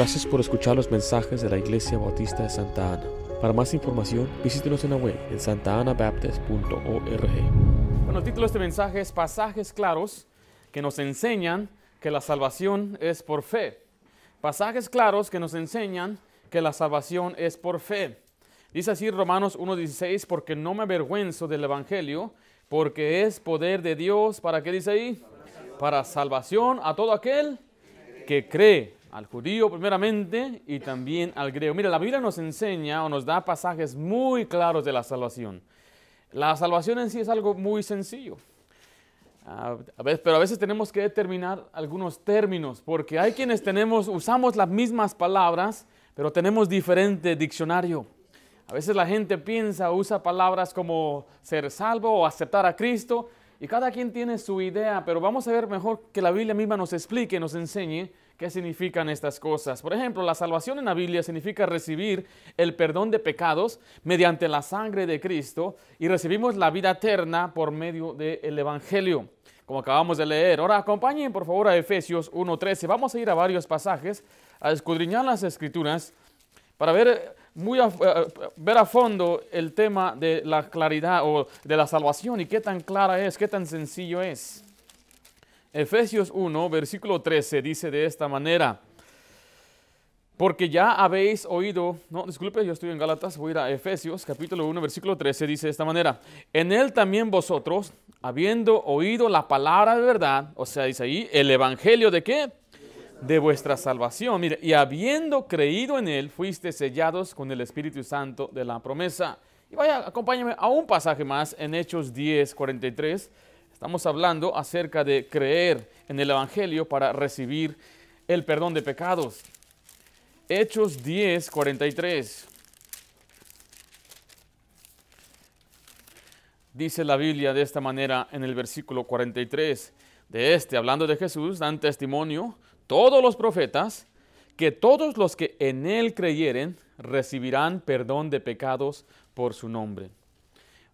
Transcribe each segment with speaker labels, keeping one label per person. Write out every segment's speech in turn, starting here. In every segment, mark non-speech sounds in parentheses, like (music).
Speaker 1: Gracias por escuchar los mensajes de la Iglesia Bautista de Santa Ana. Para más información, visítenos en la web en santaanabaptist.org.
Speaker 2: Bueno, el título de este mensaje es Pasajes claros que nos enseñan que la salvación es por fe. Pasajes claros que nos enseñan que la salvación es por fe. Dice así Romanos 1.16, porque no me avergüenzo del Evangelio, porque es poder de Dios, ¿para qué dice ahí? Para salvación a todo aquel que cree, al judío primeramente y también al griego. Mira, la Biblia nos enseña o nos da pasajes muy claros de la salvación. La salvación en sí es algo muy sencillo. A veces, pero a veces tenemos que determinar algunos términos, porque hay quienes tenemos, usamos las mismas palabras, pero tenemos diferente diccionario. A veces la gente piensa, usa palabras como ser salvo o aceptar a Cristo, y cada quien tiene su idea, pero vamos a ver mejor que la Biblia misma nos explique, nos enseñe qué significan estas cosas. Por ejemplo, la salvación en la Biblia significa recibir el perdón de pecados mediante la sangre de Cristo y recibimos la vida eterna por medio del Evangelio, como acabamos de leer. Ahora acompañen por favor a Efesios 1.13. Vamos a ir a varios pasajes a escudriñar las escrituras para ver muy a, ver a fondo el tema de la claridad o de la salvación y qué tan clara es, qué tan sencillo es. Efesios 1, versículo 13 dice de esta manera, porque ya habéis oído, no, disculpe, yo estoy en Gálatas, voy a ir a Efesios capítulo 1, versículo 13, dice de esta manera, en él también vosotros, habiendo oído la palabra de verdad, o sea, dice ahí, el evangelio de qué? De vuestra salvación. Mire, y habiendo creído en él, fuiste sellados con el Espíritu Santo de la promesa. Y vaya, acompáñame a un pasaje más en Hechos 10, 43 Estamos hablando acerca de creer en el Evangelio para recibir el perdón de pecados. Hechos 10, 43. Dice la Biblia de esta manera en el versículo 43. De este, hablando de Jesús, dan testimonio todos los profetas que todos los que en él creyeren recibirán perdón de pecados por su nombre.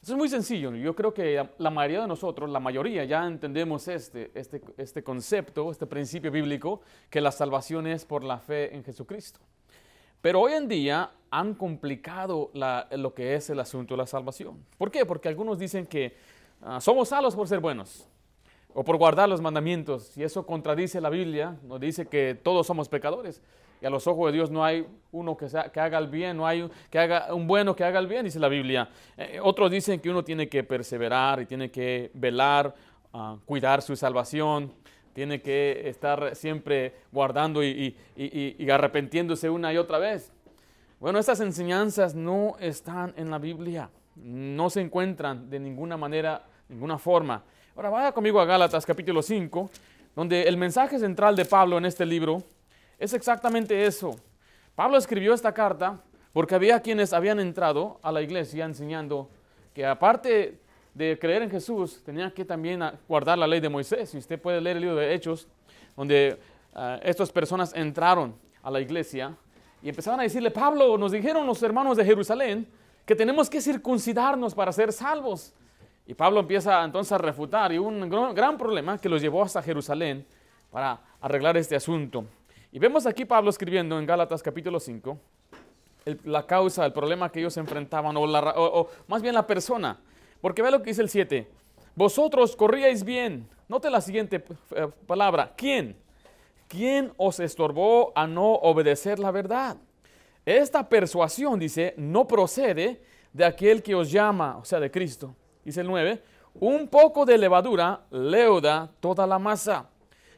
Speaker 2: Eso es muy sencillo. Yo creo que la mayoría de nosotros, la mayoría, ya entendemos este, este, este concepto, este principio bíblico, que la salvación es por la fe en Jesucristo. Pero hoy en día han complicado lo que es el asunto de la salvación. ¿Por qué? Porque algunos dicen que ah, somos salvos por ser buenos o por guardar los mandamientos. Y eso contradice la Biblia, nos dice que todos somos pecadores. Y a los ojos de Dios no hay uno que, haga el bien, no hay que haga un bueno que haga el bien, dice la Biblia. Eh, otros dicen que uno tiene que perseverar y tiene que velar, ah, cuidar su salvación, tiene que estar siempre guardando y, y, arrepentiéndose una y otra vez. Bueno, estas enseñanzas no están en la Biblia, no se encuentran de ninguna manera, ninguna forma. Ahora vaya conmigo a Gálatas capítulo 5, donde el mensaje central de Pablo en este libro es exactamente eso. Pablo escribió esta carta porque había quienes habían entrado a la iglesia enseñando que aparte de creer en Jesús, tenían que también guardar la ley de Moisés. Y usted puede leer el libro de Hechos, donde ah, estas personas entraron a la iglesia y empezaron a decirle, Pablo, nos dijeron los hermanos de Jerusalén que tenemos que circuncidarnos para ser salvos. Y Pablo empieza entonces a refutar y un gran problema que los llevó hasta Jerusalén para arreglar este asunto. Y vemos aquí Pablo escribiendo en Gálatas capítulo 5 la causa, el problema que ellos enfrentaban, o, más bien la persona. Porque ve lo que dice el 7. Vosotros corríais bien. Note la siguiente eh, palabra. ¿Quién? ¿Quién os estorbó a no obedecer la verdad? Esta persuasión, dice, no procede de aquel que os llama, o sea, de Cristo. Dice el 9. Un poco de levadura leuda toda la masa.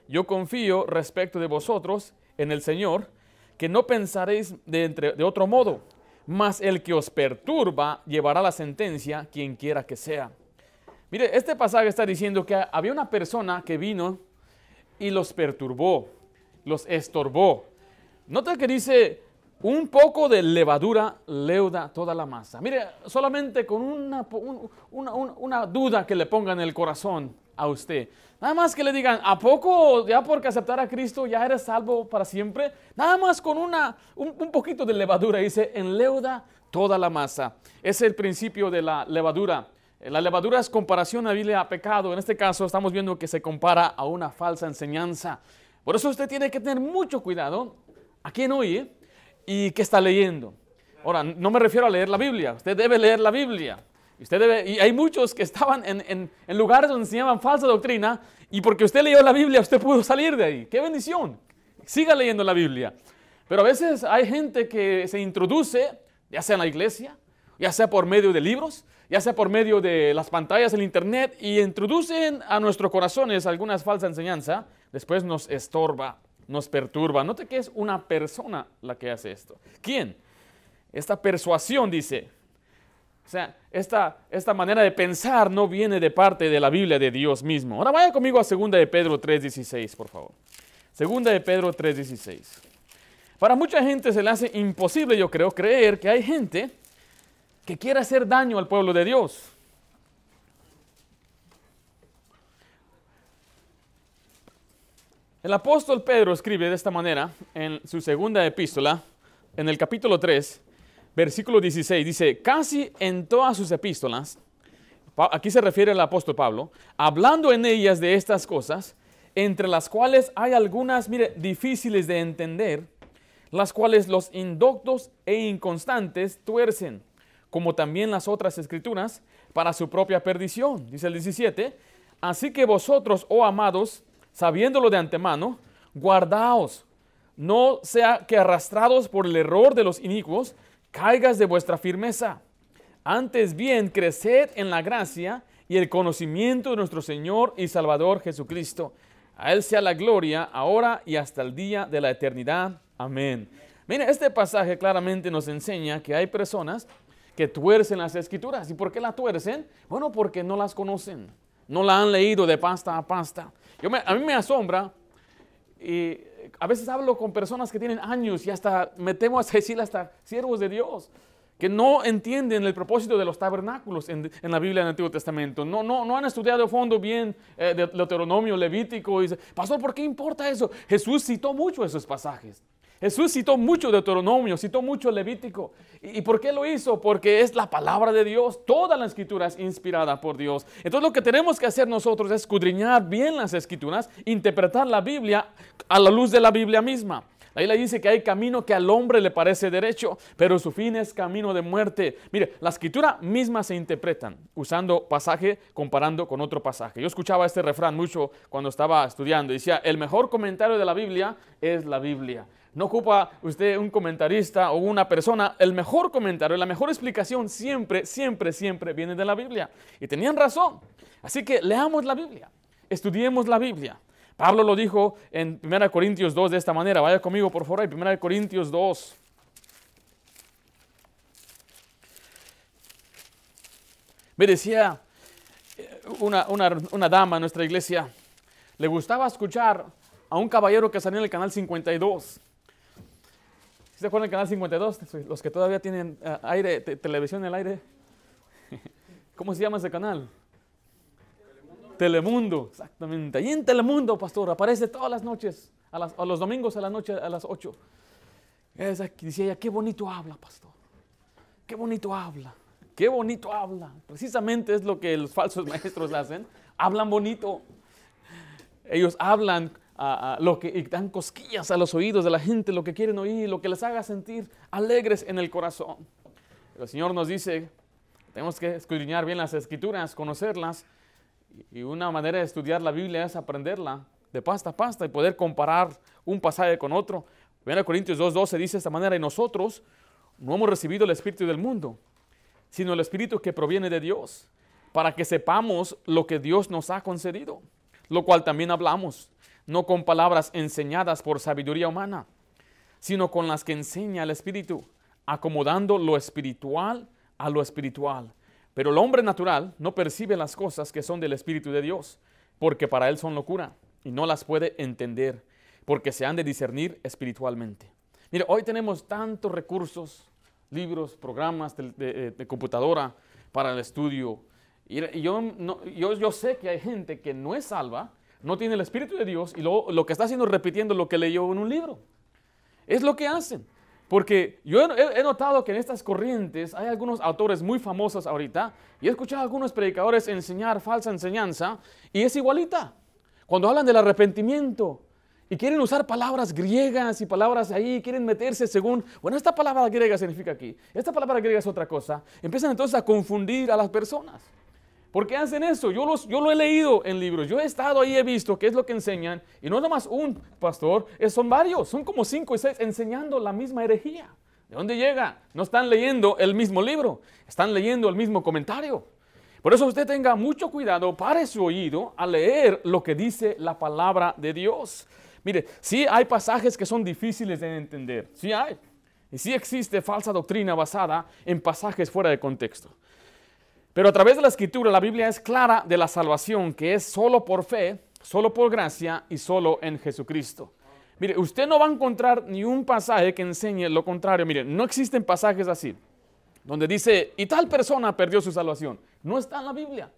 Speaker 2: Yo confío respecto de vosotros en el Señor, que no pensaréis de, entre, de otro modo, mas el que os perturba llevará la sentencia, quien quiera que sea. Mire, este pasaje está diciendo que había una persona que vino y los perturbó, los estorbó. Nota que dice, un poco de levadura leuda toda la masa. Mire, solamente con una, una, duda que le ponga en el corazón a usted. Nada más que le digan, ¿a poco ya porque aceptar a Cristo ya eres salvo para siempre? Nada más con una, un, poquito de levadura, dice, enleuda toda la masa. Es el principio de la levadura. La levadura es comparación a Biblia a pecado. En este caso estamos viendo que se compara a una falsa enseñanza. Por eso usted tiene que tener mucho cuidado a quién oye y qué está leyendo. Ahora, no me refiero a leer la Biblia, usted debe leer la Biblia. Usted debe, y hay muchos que estaban en, en lugares donde enseñaban falsa doctrina y porque usted leyó la Biblia, usted pudo salir de ahí. ¡Qué bendición! Siga leyendo la Biblia. Pero a veces hay gente que se introduce, ya sea en la iglesia, ya sea por medio de libros, ya sea por medio de las pantallas del internet, y introducen a nuestros corazones algunas falsas enseñanzas, después nos estorba, nos perturba. Note que es una persona la que hace esto. ¿Quién? Esta persuasión dice, o sea, esta, esta manera de pensar no viene de parte de la Biblia de Dios mismo. Ahora vaya conmigo a 2 de Pedro 3.16, por favor. Segunda de Pedro 3.16. Para mucha gente se le hace imposible, yo creo, creer que hay gente que quiere hacer daño al pueblo de Dios. El apóstol Pedro escribe de esta manera en su segunda epístola, en el capítulo 3, versículo 16, dice, casi en todas sus epístolas, aquí se refiere al apóstol Pablo, hablando en ellas de estas cosas, entre las cuales hay algunas, mire, difíciles de entender, las cuales los indoctos e inconstantes tuercen, como también las otras escrituras, para su propia perdición. Dice el 17, así que vosotros, oh amados, sabiéndolo de antemano, guardaos, no sea que arrastrados por el error de los inicuos, caigas de vuestra firmeza. Antes bien, creced en la gracia y el conocimiento de nuestro Señor y Salvador Jesucristo. A Él sea la gloria ahora y hasta el día de la eternidad. Amén. Mire, este pasaje claramente nos enseña que hay personas que tuercen las escrituras. ¿Y por qué la tuercen? Bueno, porque no las conocen. No la han leído de pasta a pasta. Yo a mí me asombra y a veces hablo con personas que tienen años y hasta me temo a (laughs) decir hasta siervos de Dios que no entienden el propósito de los tabernáculos en, la Biblia del Antiguo Testamento. No, no, no han estudiado a fondo bien eh, de Deuteronomio, Levítico. Y Pastor, ¿por qué importa eso? Jesús citó mucho esos pasajes. Jesús citó mucho Deuteronomio, citó mucho Levítico. ¿Y, por qué lo hizo? Porque es la palabra de Dios. Toda la escritura es inspirada por Dios. Entonces lo que tenemos que hacer nosotros es escudriñar bien las escrituras, interpretar la Biblia a la luz de la Biblia misma. Ahí le dice que hay camino que al hombre le parece derecho, pero su fin es camino de muerte. Mire, la escritura misma se interpretan usando pasaje comparando con otro pasaje. Yo escuchaba este refrán mucho cuando estaba estudiando. Decía, el mejor comentario de la Biblia es la Biblia. No ocupa usted un comentarista o una persona. El mejor comentario, la mejor explicación siempre, siempre, siempre viene de la Biblia. Y tenían razón. Así que leamos la Biblia. Estudiemos la Biblia. Pablo lo dijo en 1 Corintios 2 de esta manera. Vaya conmigo, por favor, 1 Corintios 2. Me decía eh, una, una dama en nuestra iglesia, le gustaba escuchar a un caballero que salió en el canal 52. ¿Se acuerdan del canal 52? Los que todavía tienen eh, aire, televisión en el aire. (laughs) ¿Cómo se llama ese canal? Telemundo, exactamente. Ahí en Telemundo, pastor, aparece todas las noches, a, los domingos a la noche a las 8. Es aquí, decía ella, qué bonito habla, pastor. Qué bonito habla. Qué bonito habla. Precisamente es lo que los falsos (laughs) maestros hacen. Hablan bonito. Ellos hablan lo que y dan cosquillas a los oídos de la gente, lo que quieren oír, lo que les haga sentir alegres en el corazón. El Señor nos dice, tenemos que escudriñar bien las escrituras, conocerlas y una manera de estudiar la Biblia es aprenderla de pasta a pasta y poder comparar un pasaje con otro. 1 Corintios 2.12 dice de esta manera, y nosotros no hemos recibido el Espíritu del mundo, sino el Espíritu que proviene de Dios, para que sepamos lo que Dios nos ha concedido, lo cual también hablamos, no con palabras enseñadas por sabiduría humana, sino con las que enseña el Espíritu, acomodando lo espiritual a lo espiritual. Pero el hombre natural no percibe las cosas que son del Espíritu de Dios, porque para él son locura y no las puede entender, porque se han de discernir espiritualmente. Mire, hoy tenemos tantos recursos, libros, programas de, computadora para el estudio. Y yo, yo, yo, sé que hay gente que no es salva, no tiene el Espíritu de Dios y lo, lo que está haciendo es repitiendo lo que leyó en un libro. Es lo que hacen. Porque yo he, notado que en estas corrientes hay algunos autores muy famosos ahorita y he escuchado a algunos predicadores enseñar falsa enseñanza y es igualita. Cuando hablan del arrepentimiento Y quieren usar palabras griegas y palabras ahí, quieren meterse según, bueno, esta palabra griega significa aquí, esta palabra griega es otra cosa. Empiezan entonces a confundir a las personas. ¿Por qué hacen eso? Yo, los, yo lo he leído en libros, yo he estado ahí, he visto qué es lo que enseñan, y no es nomás un pastor, son varios, son como cinco y seis enseñando la misma herejía. ¿De dónde llega? No están leyendo el mismo libro, están leyendo el mismo comentario. Por eso usted tenga mucho cuidado, pare su oído a leer lo que dice la palabra de Dios. Mire, sí hay pasajes que son difíciles de entender, sí hay. Y sí existe falsa doctrina basada en pasajes fuera de contexto. Pero a través de la escritura la Biblia es clara de la salvación, que es solo por fe, solo por gracia y solo en Jesucristo. Mire, usted no va a encontrar ni un pasaje que enseñe lo contrario. Mire, no existen pasajes así, donde dice, y tal persona perdió su salvación. No está en la Biblia.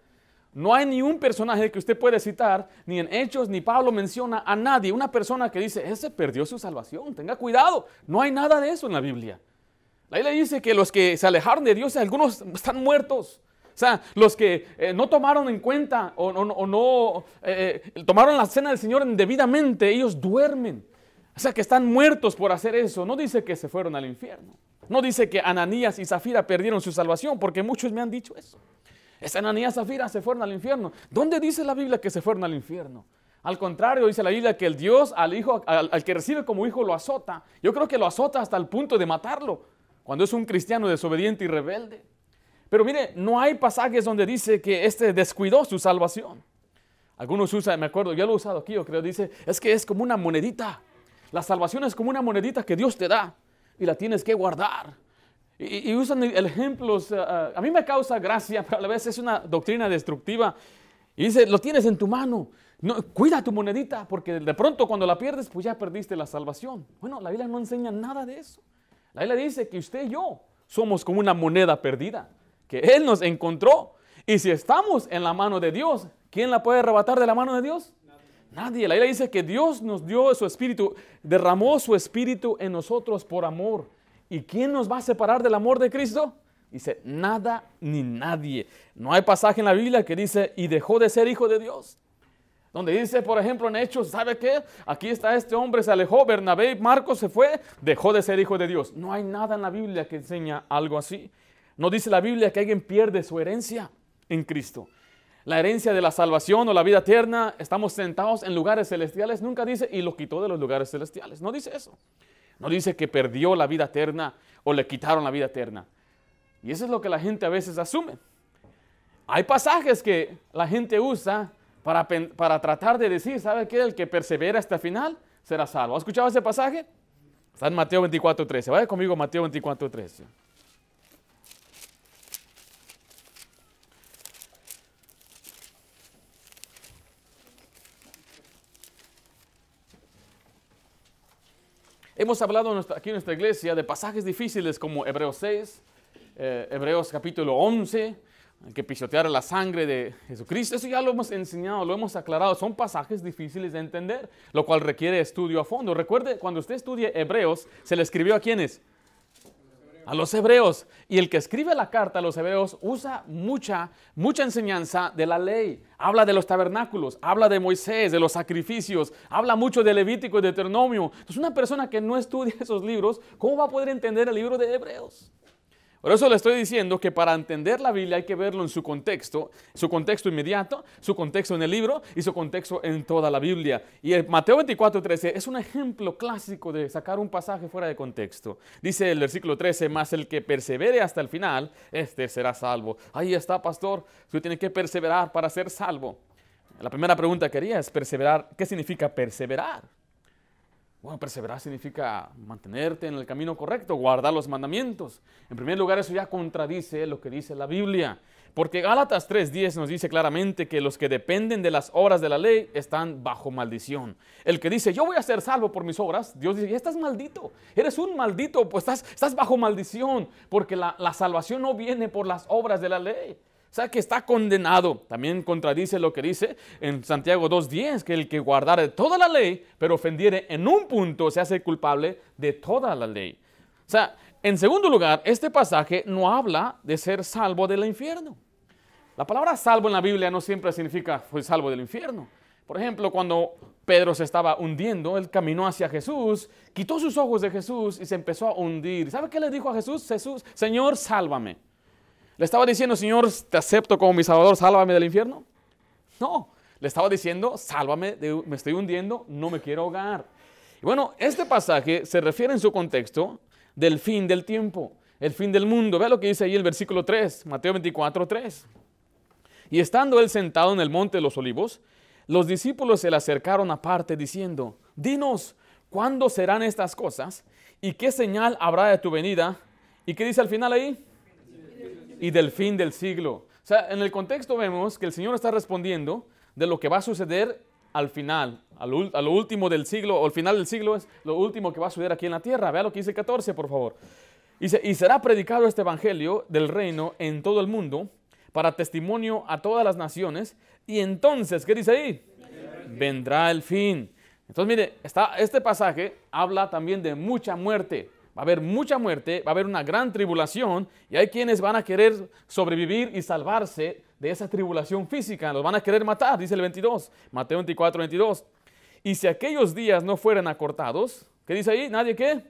Speaker 2: No hay ni un personaje que usted puede citar, ni en Hechos, ni Pablo menciona a nadie, una persona que dice, ese perdió su salvación, tenga cuidado. No hay nada de eso en la Biblia. La Biblia dice que los que se alejaron de Dios, algunos están muertos. O sea, los que eh, no tomaron en cuenta o, no eh, eh, tomaron la cena del Señor indebidamente, ellos duermen. O sea, que están muertos por hacer eso. No dice que se fueron al infierno. No dice que Ananías y Zafira perdieron su salvación, porque muchos me han dicho eso. Esta Ananías y Zafira se fueron al infierno. ¿Dónde dice la Biblia que se fueron al infierno? Al contrario, dice la Biblia que el Dios al hijo, al, que recibe como hijo lo azota. Yo creo que lo azota hasta el punto de matarlo, cuando es un cristiano desobediente y rebelde. Pero mire, no hay pasajes donde dice que este descuidó su salvación. Algunos usan, me acuerdo, yo lo he usado aquí, yo creo, dice, es que es como una monedita. La salvación es como una monedita que Dios te da y la tienes que guardar. Y, usan ejemplos, uh, a mí me causa gracia, (laughs) pero a la vez es una doctrina destructiva. Y dice, lo tienes en tu mano, no, cuida tu monedita, porque de pronto cuando la pierdes, pues ya perdiste la salvación. Bueno, la Biblia no enseña nada de eso. La Biblia dice que usted y yo somos como una moneda perdida, que Él nos encontró. Y si estamos en la mano de Dios, ¿quién la puede arrebatar de la mano de Dios? Nadie. La Biblia dice que Dios nos dio su espíritu, derramó su espíritu en nosotros por amor. ¿Y quién nos va a separar del amor de Cristo? Dice, nada ni nadie. No hay pasaje en la Biblia que dice, y dejó de ser hijo de Dios. Donde dice, por ejemplo, en Hechos, ¿sabe qué? Aquí está este hombre, se alejó, Bernabé, Marcos se fue, dejó de ser hijo de Dios. No hay nada en la Biblia que enseña algo así. No dice la Biblia que alguien pierde su herencia en Cristo. La herencia de la salvación o la vida eterna, estamos sentados en lugares celestiales, nunca dice, y lo quitó de los lugares celestiales. No dice eso. No dice que perdió la vida eterna o le quitaron la vida eterna. Y eso es lo que la gente a veces asume. Hay pasajes que la gente usa para, para tratar de decir, ¿sabe qué? El que persevera hasta el final será salvo. ¿Has escuchado ese pasaje? Está en Mateo 24.13. Vaya conmigo Mateo 24.13. Hemos hablado aquí en nuestra iglesia de pasajes difíciles como Hebreos 6, eh, Hebreos capítulo 11, que pisotear la sangre de Jesucristo. Eso ya lo hemos enseñado, lo hemos aclarado. Son pasajes difíciles de entender, lo cual requiere estudio a fondo. Recuerde, cuando usted estudie Hebreos, se le escribió a quiénes? A los hebreos. Y el que escribe la carta a los hebreos usa mucha, mucha enseñanza de la ley. Habla de los tabernáculos, habla de Moisés, de los sacrificios, habla mucho de Levítico y de Deuteronomio. Entonces una persona que no estudia (laughs) esos libros, ¿cómo va a poder entender el libro de Hebreos? Por eso le estoy diciendo que para entender la Biblia hay que verlo en su contexto, su contexto inmediato, su contexto en el libro y su contexto en toda la Biblia. Y el Mateo 24, 13 es un ejemplo clásico de sacar un pasaje fuera de contexto. Dice el versículo 13, más el que persevere hasta el final, este será salvo. Ahí está, pastor, usted tiene que perseverar para ser salvo. La primera pregunta que haría es perseverar. ¿Qué significa perseverar? Bueno, perseverar significa mantenerte en el camino correcto, guardar los mandamientos. En primer lugar, eso ya contradice lo que dice la Biblia. Porque Gálatas 3:10 nos dice claramente que los que dependen de las obras de la ley están bajo maldición. El que dice, yo voy a ser salvo por mis obras, Dios dice, ya estás maldito, eres un maldito, pues estás, estás bajo maldición, porque la, la salvación no viene por las obras de la ley. O sea que está condenado. También contradice lo que dice en Santiago 2.10, que el que guardare toda la ley, pero ofendiere en un punto, se hace culpable de toda la ley. O sea, en segundo lugar, este pasaje no habla de ser salvo del infierno. La palabra salvo en la Biblia no siempre significa fue salvo del infierno. Por ejemplo, cuando Pedro se estaba hundiendo, él caminó hacia Jesús, quitó sus ojos de Jesús y se empezó a hundir. ¿Sabe qué le dijo a Jesús? Jesús, Señor, sálvame. Le estaba diciendo, Señor, te acepto como mi Salvador, sálvame del infierno. No, le estaba diciendo, sálvame, me estoy hundiendo, no me quiero ahogar. Y bueno, este pasaje se refiere en su contexto del fin del tiempo, el fin del mundo. Vea lo que dice ahí el versículo 3, Mateo 24, 3. Y estando él sentado en el monte de los olivos, los discípulos se le acercaron aparte diciendo, dinos, ¿cuándo serán estas cosas? ¿Y qué señal habrá de tu venida? ¿Y qué dice al final ahí? Y del fin del siglo. O sea, en el contexto vemos que el Señor está respondiendo de lo que va a suceder al final, a lo, último del siglo, o al final del siglo es lo último que va a suceder aquí en la tierra. Vea lo que dice el 14, por favor. Dice, y será predicado este evangelio del reino en todo el mundo para testimonio a todas las naciones. Y entonces, ¿qué dice ahí? Vendrá el fin. Entonces, mire, está, este pasaje habla también de mucha muerte. Va a haber mucha muerte, va a haber una gran tribulación y hay quienes van a querer sobrevivir y salvarse de esa tribulación física. Los van a querer matar, dice el 22, Mateo 24, 22. Y si aquellos días no fueran acortados, ¿qué dice ahí? ¿Nadie qué?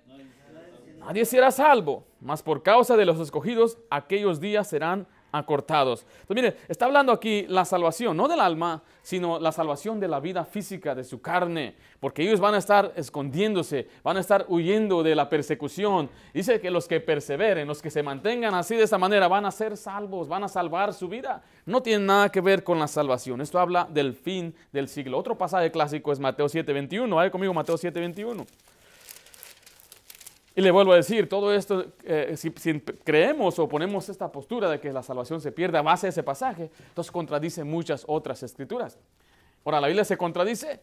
Speaker 2: Nadie será salvo, mas por causa de los escogidos, aquellos días serán acortados. Entonces, mire, está hablando aquí la salvación, no del alma, sino la salvación de la vida física, de su carne, porque ellos van a estar escondiéndose, van a estar huyendo de la persecución. Dice que los que perseveren, los que se mantengan así de esa manera, van a ser salvos, van a salvar su vida. No tiene nada que ver con la salvación. Esto habla del fin del siglo. Otro pasaje clásico es Mateo 7:21. Vaya conmigo, Mateo 7:21. Y le vuelvo a decir, todo esto, eh, si, creemos o ponemos esta postura de que la salvación se pierde a base de ese pasaje, entonces contradice muchas otras escrituras. Ahora, ¿la Biblia se contradice?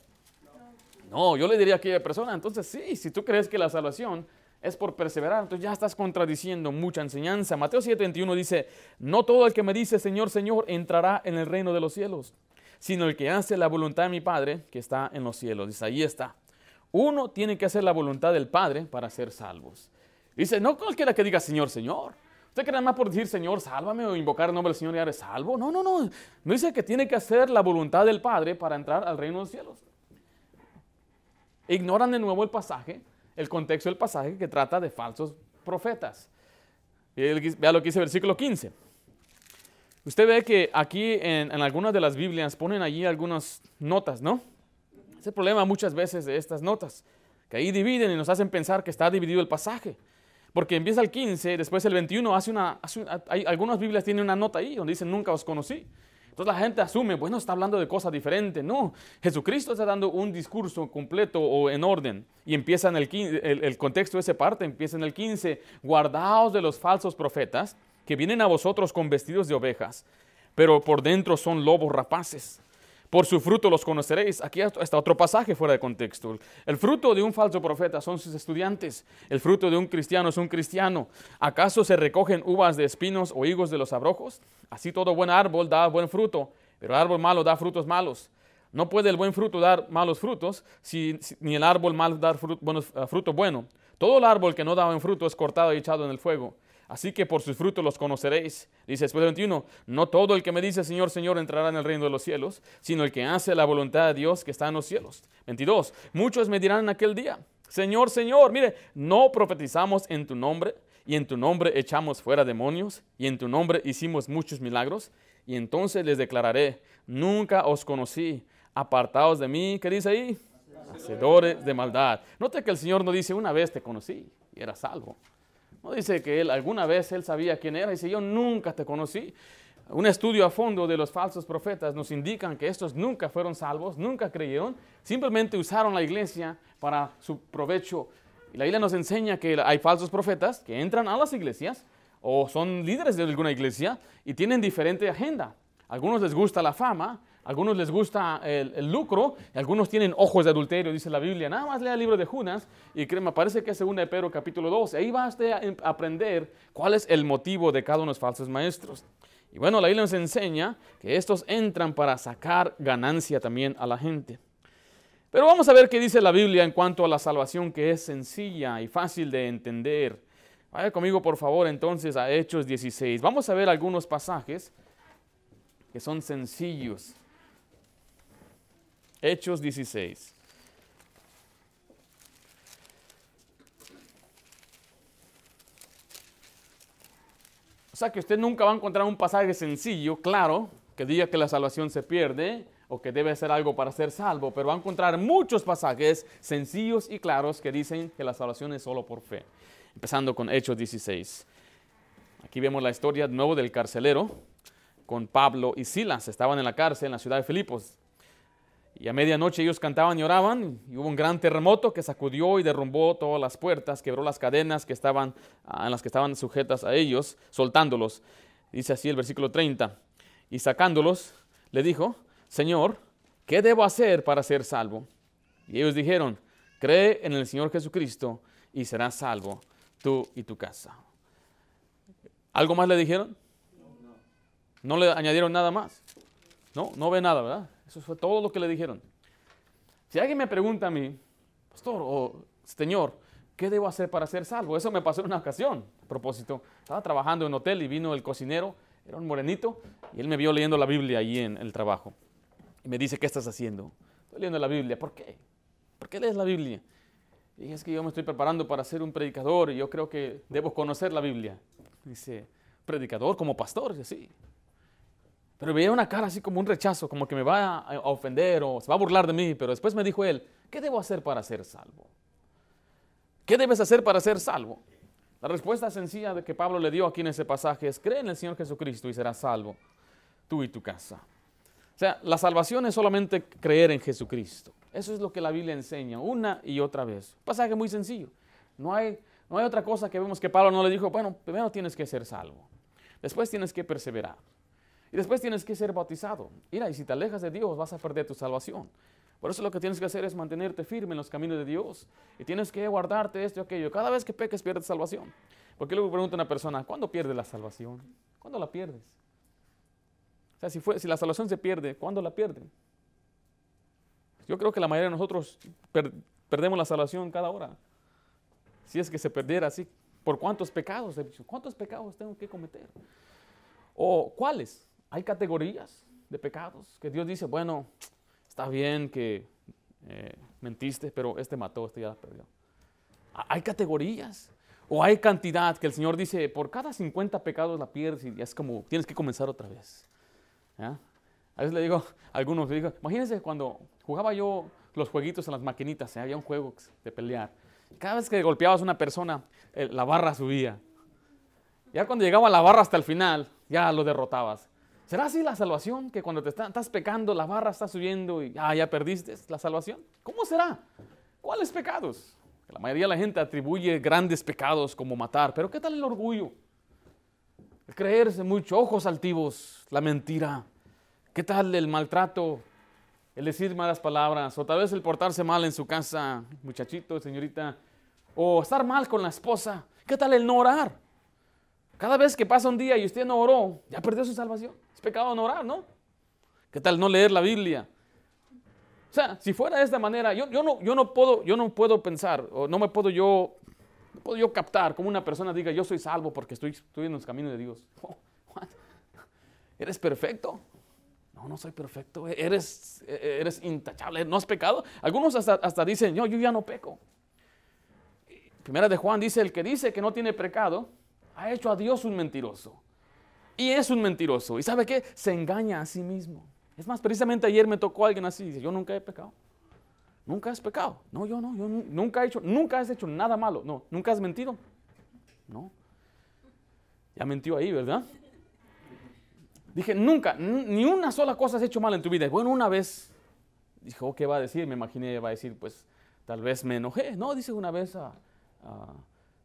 Speaker 2: No, yo le diría a aquella persona, entonces sí, si tú crees que la salvación es por perseverar, entonces ya estás contradiciendo mucha enseñanza. Mateo 7:21 dice, no todo el que me dice Señor, Señor entrará en el reino de los cielos, sino el que hace la voluntad de mi Padre que está en los cielos. Dice, ahí está. Uno tiene que hacer la voluntad del Padre para ser salvos. Dice, no cualquiera que diga Señor, Señor. ¿Usted cree más por decir Señor, sálvame o invocar el nombre del Señor y eres salvo? No, no, no. No dice que tiene que hacer la voluntad del Padre para entrar al reino de los cielos. Ignoran de nuevo el pasaje, el contexto del pasaje que trata de falsos profetas. Vea lo que dice el versículo 15. Usted ve que aquí en algunas de las Biblias ponen allí algunas notas, ¿no? El problema muchas veces de estas notas, que ahí dividen y nos hacen pensar que está dividido el pasaje. Porque empieza el 15, después el 21, hace una, hay, algunas Biblias tienen una nota ahí donde dicen nunca os conocí. Entonces la gente asume, bueno, está hablando de cosas diferentes. No, Jesucristo está dando un discurso completo o en orden. Y empieza en el, 15, el, el contexto de esa parte, empieza en el 15, guardaos de los falsos profetas que vienen a vosotros con vestidos de ovejas, pero por dentro son lobos rapaces. Por su fruto los conoceréis. Aquí está otro pasaje fuera de contexto. El fruto de un falso profeta son sus estudiantes. El fruto de un cristiano es un cristiano. ¿Acaso se recogen uvas de espinos o higos de los abrojos? Así todo buen árbol da buen fruto, pero el árbol malo da frutos malos. No puede el buen fruto dar malos frutos, ni el árbol malo dar eh, fruto bueno. Todo el árbol que no da buen fruto es cortado y echado en el fuego. Así que por sus frutos los conoceréis. Dice después 21, no todo el que me dice Señor, Señor entrará en el reino de los cielos, sino el que hace la voluntad de Dios que está en los cielos. 22, muchos me dirán en aquel día, Señor, Señor, mire, no profetizamos en tu nombre y en tu nombre echamos fuera demonios y en tu nombre hicimos muchos milagros. Y entonces les declararé, nunca os conocí, apartados de mí, ¿qué dice ahí? Hacedores de maldad. Note que el Señor no dice, una vez te conocí y era salvo. No dice que él alguna vez él sabía quién era, dice yo nunca te conocí. Un estudio a fondo de los falsos profetas nos indican que estos nunca fueron salvos, nunca creyeron, simplemente usaron la iglesia para su provecho. Y la Biblia nos enseña que hay falsos profetas que entran a las iglesias o son líderes de alguna iglesia y tienen diferente agenda. algunos les gusta la fama, algunos les gusta el, lucro, y algunos tienen ojos de adulterio, dice la Biblia. Nada más lea el libro de Junas y me parece que es 2 de Pedro capítulo 2. Ahí vas a aprender cuál es el motivo de cada uno de los falsos maestros. Y bueno, la Biblia nos enseña que estos entran para sacar ganancia también a la gente. Pero vamos a ver qué dice la Biblia en cuanto a la salvación que es sencilla y fácil de entender. Vaya conmigo por favor entonces a Hechos 16. Vamos a ver algunos pasajes que son sencillos Hechos 16. O sea que usted nunca va a encontrar un pasaje sencillo, claro, que diga que la salvación se pierde o que debe hacer algo para ser salvo, pero va a encontrar muchos pasajes sencillos y claros que dicen que la salvación es solo por fe. Empezando con Hechos 16. Aquí vemos la historia de nuevo del carcelero con Pablo y Silas. Estaban en la cárcel en la ciudad de Filipos. Y a medianoche ellos cantaban y oraban, y hubo un gran terremoto que sacudió y derrumbó todas las puertas, quebró las cadenas que estaban, ah, en las que estaban sujetas a ellos, soltándolos. Dice así el versículo 30. Y sacándolos, le dijo, Señor, ¿qué debo hacer para ser salvo? Y ellos dijeron, cree en el Señor Jesucristo y serás salvo, tú y tu casa. ¿Algo más le dijeron? No le añadieron nada más. No, no ve nada, ¿verdad? Eso fue todo lo que le dijeron. Si alguien me pregunta a mí, pastor o señor, ¿qué debo hacer para ser salvo? Eso me pasó en una ocasión. A propósito, estaba trabajando en un hotel y vino el cocinero, era un morenito, y él me vio leyendo la Biblia ahí en el trabajo. Y me dice, ¿qué estás haciendo? Estoy leyendo la Biblia. ¿Por qué? ¿Por qué lees la Biblia? Y es que yo me estoy preparando para ser un predicador y yo creo que debo conocer la Biblia. Dice, predicador como pastor, sí. Pero veía una cara así como un rechazo, como que me va a ofender o se va a burlar de mí. Pero después me dijo él, ¿qué debo hacer para ser salvo? ¿Qué debes hacer para ser salvo? La respuesta sencilla de que Pablo le dio aquí en ese pasaje es, cree en el Señor Jesucristo y serás salvo, tú y tu casa. O sea, la salvación es solamente creer en Jesucristo. Eso es lo que la Biblia enseña una y otra vez. pasaje muy sencillo. No hay, no hay otra cosa que vemos que Pablo no le dijo, bueno, primero tienes que ser salvo. Después tienes que perseverar. Y después tienes que ser bautizado. Mira, y si te alejas de Dios vas a perder tu salvación. Por eso lo que tienes que hacer es mantenerte firme en los caminos de Dios. Y tienes que guardarte esto y aquello. Cada vez que peques pierdes salvación. Porque luego pregunta una persona, ¿cuándo pierdes la salvación? ¿Cuándo la pierdes? O sea, si, fue, si la salvación se pierde, ¿cuándo la pierden? Yo creo que la mayoría de nosotros perdemos la salvación cada hora. Si es que se perdiera así, ¿por cuántos pecados? ¿Cuántos pecados tengo que cometer? ¿O cuáles? Hay categorías de pecados que Dios dice, bueno, está bien que eh, mentiste, pero este mató, este ya perdió. Hay categorías o hay cantidad que el Señor dice, por cada 50 pecados la pierdes y es como, tienes que comenzar otra vez. A veces le digo a algunos, le digo, imagínense cuando jugaba yo los jueguitos en las maquinitas, había un juego de pelear. Cada vez que golpeabas a una persona, la barra subía. Ya cuando llegaba la barra hasta el final, ya lo derrotabas. ¿Será así la salvación? Que cuando te estás pecando, la barra está subiendo y ah, ya perdiste la salvación. ¿Cómo será? ¿Cuáles pecados? La mayoría de la gente atribuye grandes pecados como matar, pero ¿qué tal el orgullo? El creerse mucho, ojos altivos, la mentira. ¿Qué tal el maltrato? El decir malas palabras, o tal vez el portarse mal en su casa, muchachito, señorita, o estar mal con la esposa. ¿Qué tal el no orar? Cada vez que pasa un día y usted no oró, ya perdió su salvación. Es pecado no orar, ¿no? ¿Qué tal no leer la Biblia? O sea, si fuera de esta manera, yo, no, yo, no, puedo, yo no puedo pensar, o no me puedo yo, puedo yo captar como una persona diga, yo soy salvo porque estoy, estoy en los caminos de Dios. (laughs) ¿Eres perfecto? No, no soy perfecto. Eres, eres intachable. ¿No has pecado? Algunos hasta, hasta dicen, yo, yo ya no peco. Primera de Juan dice, el que dice que no tiene pecado, ha hecho a Dios un mentiroso. Y es un mentiroso. ¿Y sabe qué? Se engaña a sí mismo. Es más, precisamente ayer me tocó alguien así. Dice, yo nunca he pecado. Nunca has pecado. No, yo no. Yo nunca he hecho, nunca has hecho nada malo. No, nunca has mentido. No. Ya mentió ahí, ¿verdad? Dije, nunca, ni una sola cosa has hecho mal en tu vida. Bueno, una vez, dijo, ¿qué va a decir? Me imaginé, va a decir, pues, tal vez me enojé. No, dice una vez, a,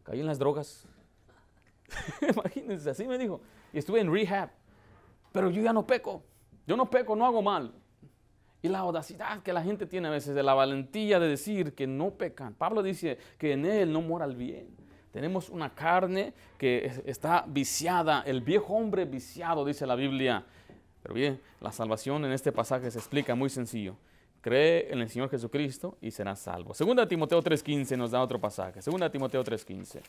Speaker 2: caí en las drogas. (laughs) Imagínense, así me dijo y estuve en rehab. Pero yo ya no peco. Yo no peco, no hago mal. Y la audacidad que la gente tiene a veces, de la valentía de decir que no pecan. Pablo dice que en él no mora el bien. Tenemos una carne que está viciada, el viejo hombre viciado, dice la Biblia. Pero bien, la salvación en este pasaje se explica muy sencillo. Cree en el Señor Jesucristo y serás salvo. Segunda Timoteo 3.15 nos da otro pasaje. Segunda Timoteo 3.15.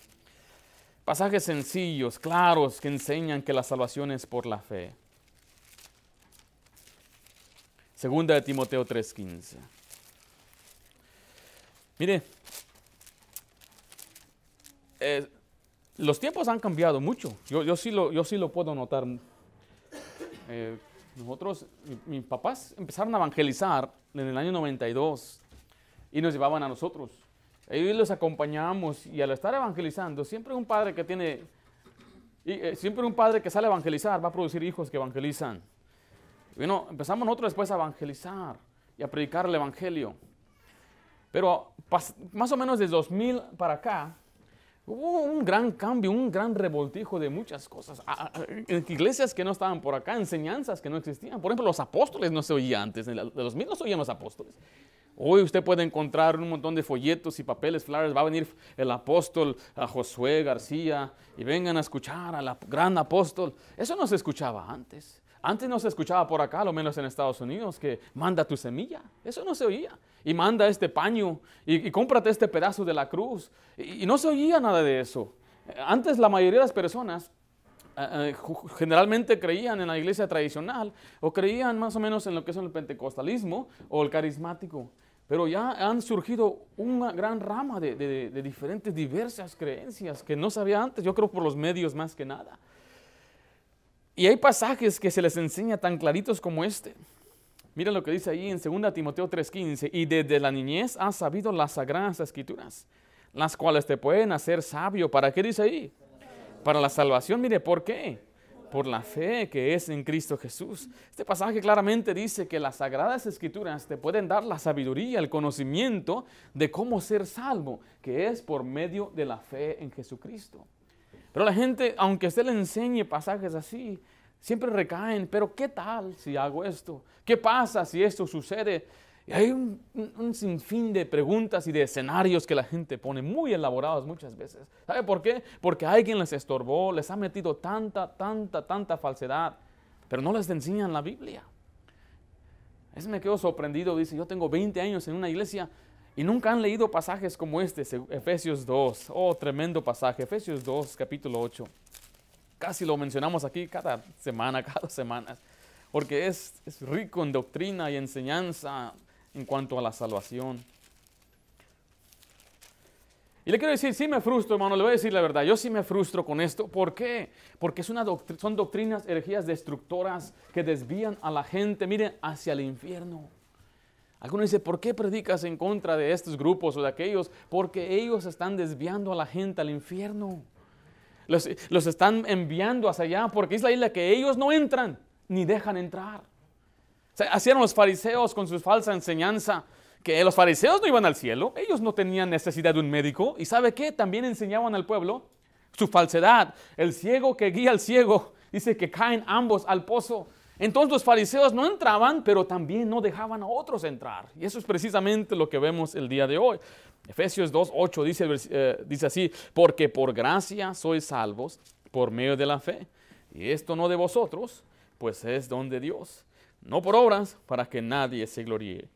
Speaker 2: Pasajes sencillos, claros, que enseñan que la salvación es por la fe. Segunda de Timoteo 3:15. Mire, eh, los tiempos han cambiado mucho. Yo, sí, lo, yo sí lo puedo notar. Eh, nosotros, mis papás empezaron a evangelizar en el año 92 y nos llevaban a nosotros. Ellos los acompañamos y al estar evangelizando, siempre un padre que tiene, y, eh, siempre un padre que sale a evangelizar va a producir hijos que evangelizan. Bueno, empezamos nosotros después a evangelizar y a predicar el evangelio. Pero más o menos desde 2000 para acá, Hubo un gran cambio, un gran revoltijo de muchas cosas. En iglesias que no estaban por acá, enseñanzas que no existían. Por ejemplo, los apóstoles no se oían antes. De los mil no se oían los apóstoles. Hoy usted puede encontrar un montón de folletos y papeles, flyers. Va a venir el apóstol Josué García y vengan a escuchar al gran apóstol. Eso no se escuchaba antes. Antes no se escuchaba por acá, lo menos en Estados Unidos, que manda tu semilla. Eso no se oía. Y manda este paño y, cómprate este pedazo de la cruz. Y, no se oía nada de eso. Antes la mayoría de las personas eh, eh, generalmente creían en la iglesia tradicional o creían más o menos en lo que es el pentecostalismo o el carismático. Pero ya han surgido una gran rama de, diferentes, diversas creencias que no sabía antes, yo creo por los medios más que nada. Y hay pasajes que se les enseña tan claritos como este. Mira lo que dice ahí en 2 Timoteo 3:15, y desde la niñez has sabido las sagradas escrituras, las cuales te pueden hacer sabio. ¿Para qué dice ahí? Para la salvación, mire, ¿por qué? Por la fe que es en Cristo Jesús. Este pasaje claramente dice que las sagradas escrituras te pueden dar la sabiduría, el conocimiento de cómo ser salvo, que es por medio de la fe en Jesucristo. Pero la gente, aunque usted le enseñe pasajes así, siempre recaen, pero ¿qué tal si hago esto? ¿Qué pasa si esto sucede? Y hay un, sinfín de preguntas y de escenarios que la gente pone muy elaborados muchas veces. ¿Sabe por qué? Porque alguien les estorbó, les ha metido tanta, tanta, tanta falsedad, pero no les enseñan la Biblia. Es me quedo sorprendido, dice, yo tengo 20 años en una iglesia y nunca han leído pasajes como este, Efesios 2. Oh, tremendo pasaje. Efesios 2, capítulo 8. Casi lo mencionamos aquí cada semana, (laughs) cada semana. Porque es, es rico en doctrina y enseñanza en cuanto a la salvación. Y le quiero decir, sí me frustro, hermano, le voy a decir la verdad, yo sí me frustro con esto. ¿Por qué? Porque son doctrinas, herejías destructoras que desvían a la gente, miren, hacia el infierno. Algunos dicen, ¿por qué predicas en contra de estos grupos o de aquellos? Porque ellos están desviando a la gente al infierno. Los, están enviando hacia allá porque es la isla que ellos no entran ni dejan entrar. Hacían los fariseos con su falsa enseñanza que los fariseos no iban al cielo, ellos no tenían necesidad de un médico y sabe qué, también enseñaban al pueblo su falsedad. El ciego que guía al ciego dice que caen ambos al pozo. Entonces los fariseos no entraban, pero también no dejaban a otros entrar. Y eso es precisamente lo que vemos el día de hoy. Efesios 2.8 dice, eh, dice así, porque por gracia sois salvos por medio de la fe. Y esto no de vosotros, pues es don de Dios. No por obras, para que nadie se gloríe.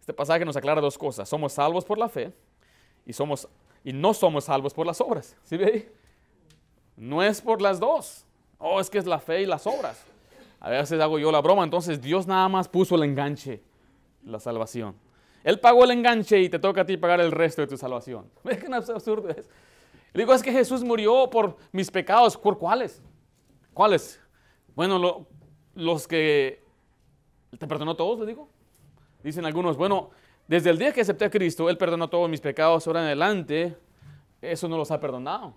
Speaker 2: Este pasaje nos aclara dos cosas. Somos salvos por la fe y, somos, y no somos salvos por las obras. ¿Sí ve? No es por las dos. Oh, es que es la fe y las obras. A veces hago yo la broma, entonces Dios nada más puso el enganche, la salvación. Él pagó el enganche y te toca a ti pagar el resto de tu salvación. (laughs) ¿Ves qué absurdo es? Le digo, es que Jesús murió por mis pecados. ¿Por cuáles? ¿Cuáles? Bueno, los que te perdonó todos, le digo. Dicen algunos, bueno, desde el día que acepté a Cristo, Él perdonó todos mis pecados, ahora en adelante, eso no los ha perdonado.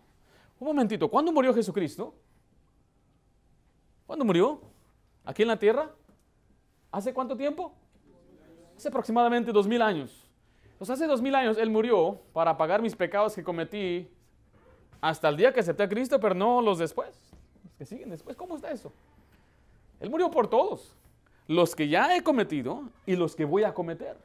Speaker 2: Un momentito, ¿cuándo murió Jesucristo? ¿Cuándo murió? aquí en la tierra? ¿Hace cuánto tiempo? Hace aproximadamente dos mil años. Pues hace dos mil años Él murió para pagar mis pecados que cometí hasta el día que acepté a Cristo, pero no los después. Los que siguen después. ¿Cómo está eso? Él murió por todos. Los que ya he cometido y los que voy a cometer.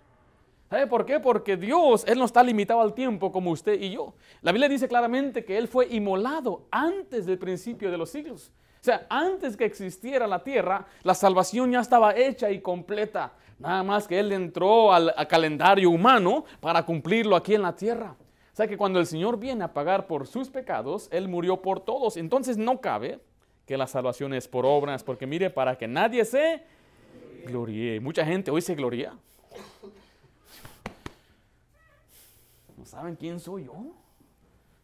Speaker 2: ¿Sabe por qué? Porque Dios, Él no está limitado al tiempo como usted y yo. La Biblia dice claramente que Él fue inmolado antes del principio de los siglos. O sea, antes que existiera la tierra, la salvación ya estaba hecha y completa. Nada más que Él entró al, calendario humano para cumplirlo aquí en la tierra. O sea que cuando el Señor viene a pagar por sus pecados, Él murió por todos. Entonces no cabe que la salvación es por obras, porque mire, para que nadie se gloríe. Mucha gente hoy se gloria. ¿No saben quién soy yo?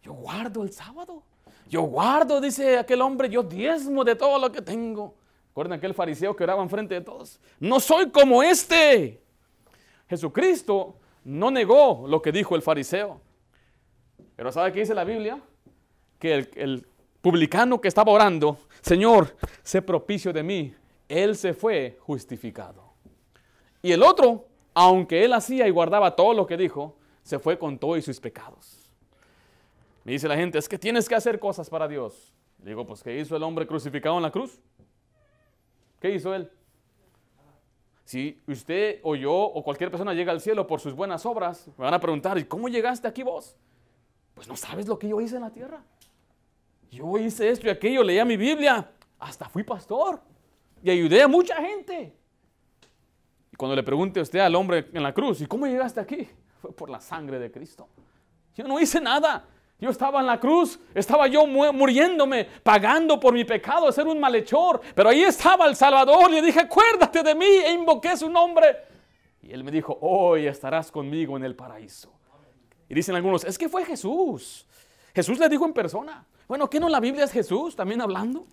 Speaker 2: Yo guardo el sábado. Yo guardo, dice aquel hombre, yo diezmo de todo lo que tengo. Recuerden aquel fariseo que oraba enfrente de todos. No soy como este. Jesucristo no negó lo que dijo el fariseo. Pero ¿sabe qué dice la Biblia? Que el, el publicano que estaba orando, Señor, sé propicio de mí, él se fue justificado. Y el otro, aunque él hacía y guardaba todo lo que dijo, se fue con todo y sus pecados. Me dice la gente, es que tienes que hacer cosas para Dios. Le digo, pues ¿qué hizo el hombre crucificado en la cruz? ¿Qué hizo él? Si usted o yo o cualquier persona llega al cielo por sus buenas obras, me van a preguntar, ¿y cómo llegaste aquí vos? Pues no sabes lo que yo hice en la tierra. Yo hice esto y aquello, leía mi Biblia, hasta fui pastor y ayudé a mucha gente. Y cuando le pregunte a usted al hombre en la cruz, ¿y cómo llegaste aquí? Fue por la sangre de Cristo. Yo no hice nada. Yo estaba en la cruz, estaba yo muriéndome, pagando por mi pecado, ser un malhechor. Pero ahí estaba el Salvador. Le dije, acuérdate de mí e invoqué su nombre. Y él me dijo, hoy estarás conmigo en el paraíso. Y dicen algunos, es que fue Jesús. Jesús le dijo en persona. Bueno, ¿qué no la Biblia es Jesús también hablando?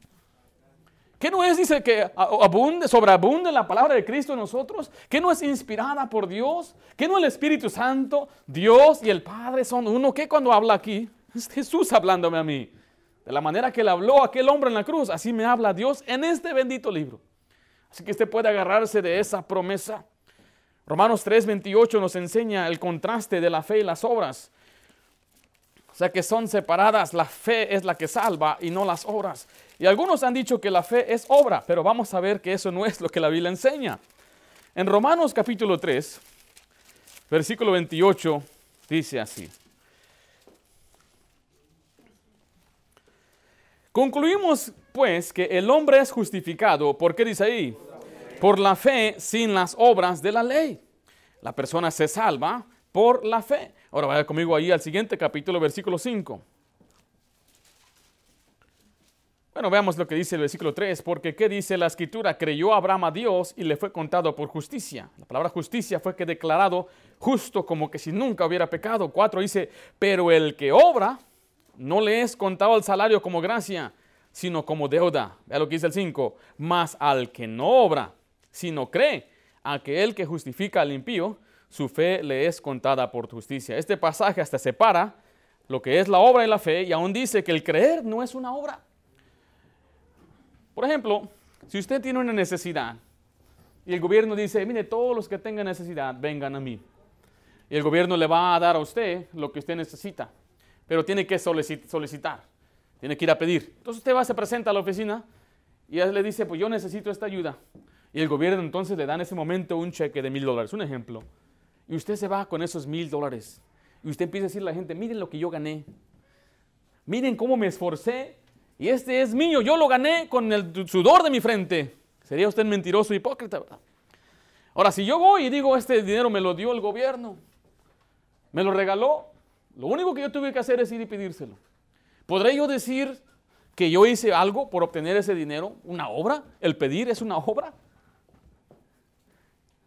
Speaker 2: ¿Qué no es, dice, que abunde, sobreabunde la palabra de Cristo en nosotros? ¿Qué no es inspirada por Dios? ¿Qué no el Espíritu Santo, Dios y el Padre son uno? ¿Qué cuando habla aquí? Es Jesús hablándome a mí. De la manera que le habló aquel hombre en la cruz, así me habla Dios en este bendito libro. Así que usted puede agarrarse de esa promesa. Romanos 3:28 nos enseña el contraste de la fe y las obras. O sea que son separadas, la fe es la que salva y no las obras. Y algunos han dicho que la fe es obra, pero vamos a ver que eso no es lo que la Biblia enseña. En Romanos capítulo 3, versículo 28, dice así. Concluimos pues que el hombre es justificado, ¿por qué dice ahí? Por la fe sin las obras de la ley. La persona se salva por la fe. Ahora vaya conmigo ahí al siguiente capítulo, versículo 5. Bueno, veamos lo que dice el versículo 3, porque ¿qué dice la escritura? Creyó Abraham a Dios y le fue contado por justicia. La palabra justicia fue que declarado justo como que si nunca hubiera pecado. 4 dice, pero el que obra no le es contado el salario como gracia, sino como deuda. Vea lo que dice el 5, más al que no obra, sino cree, aquel que justifica al impío, su fe le es contada por justicia. Este pasaje hasta separa lo que es la obra y la fe y aún dice que el creer no es una obra. Por ejemplo, si usted tiene una necesidad y el gobierno dice, mire, todos los que tengan necesidad, vengan a mí. Y el gobierno le va a dar a usted lo que usted necesita, pero tiene que solicitar, tiene que ir a pedir. Entonces usted va, se presenta a la oficina y él le dice, pues yo necesito esta ayuda. Y el gobierno entonces le da en ese momento un cheque de mil dólares, un ejemplo. Y usted se va con esos mil dólares. Y usted empieza a decirle a la gente, miren lo que yo gané. Miren cómo me esforcé. Y este es mío. Yo lo gané con el sudor de mi frente. Sería usted mentiroso, hipócrita. Ahora, si yo voy y digo, este dinero me lo dio el gobierno, me lo regaló, lo único que yo tuve que hacer es ir y pedírselo. ¿Podré yo decir que yo hice algo por obtener ese dinero? ¿Una obra? ¿El pedir es una obra?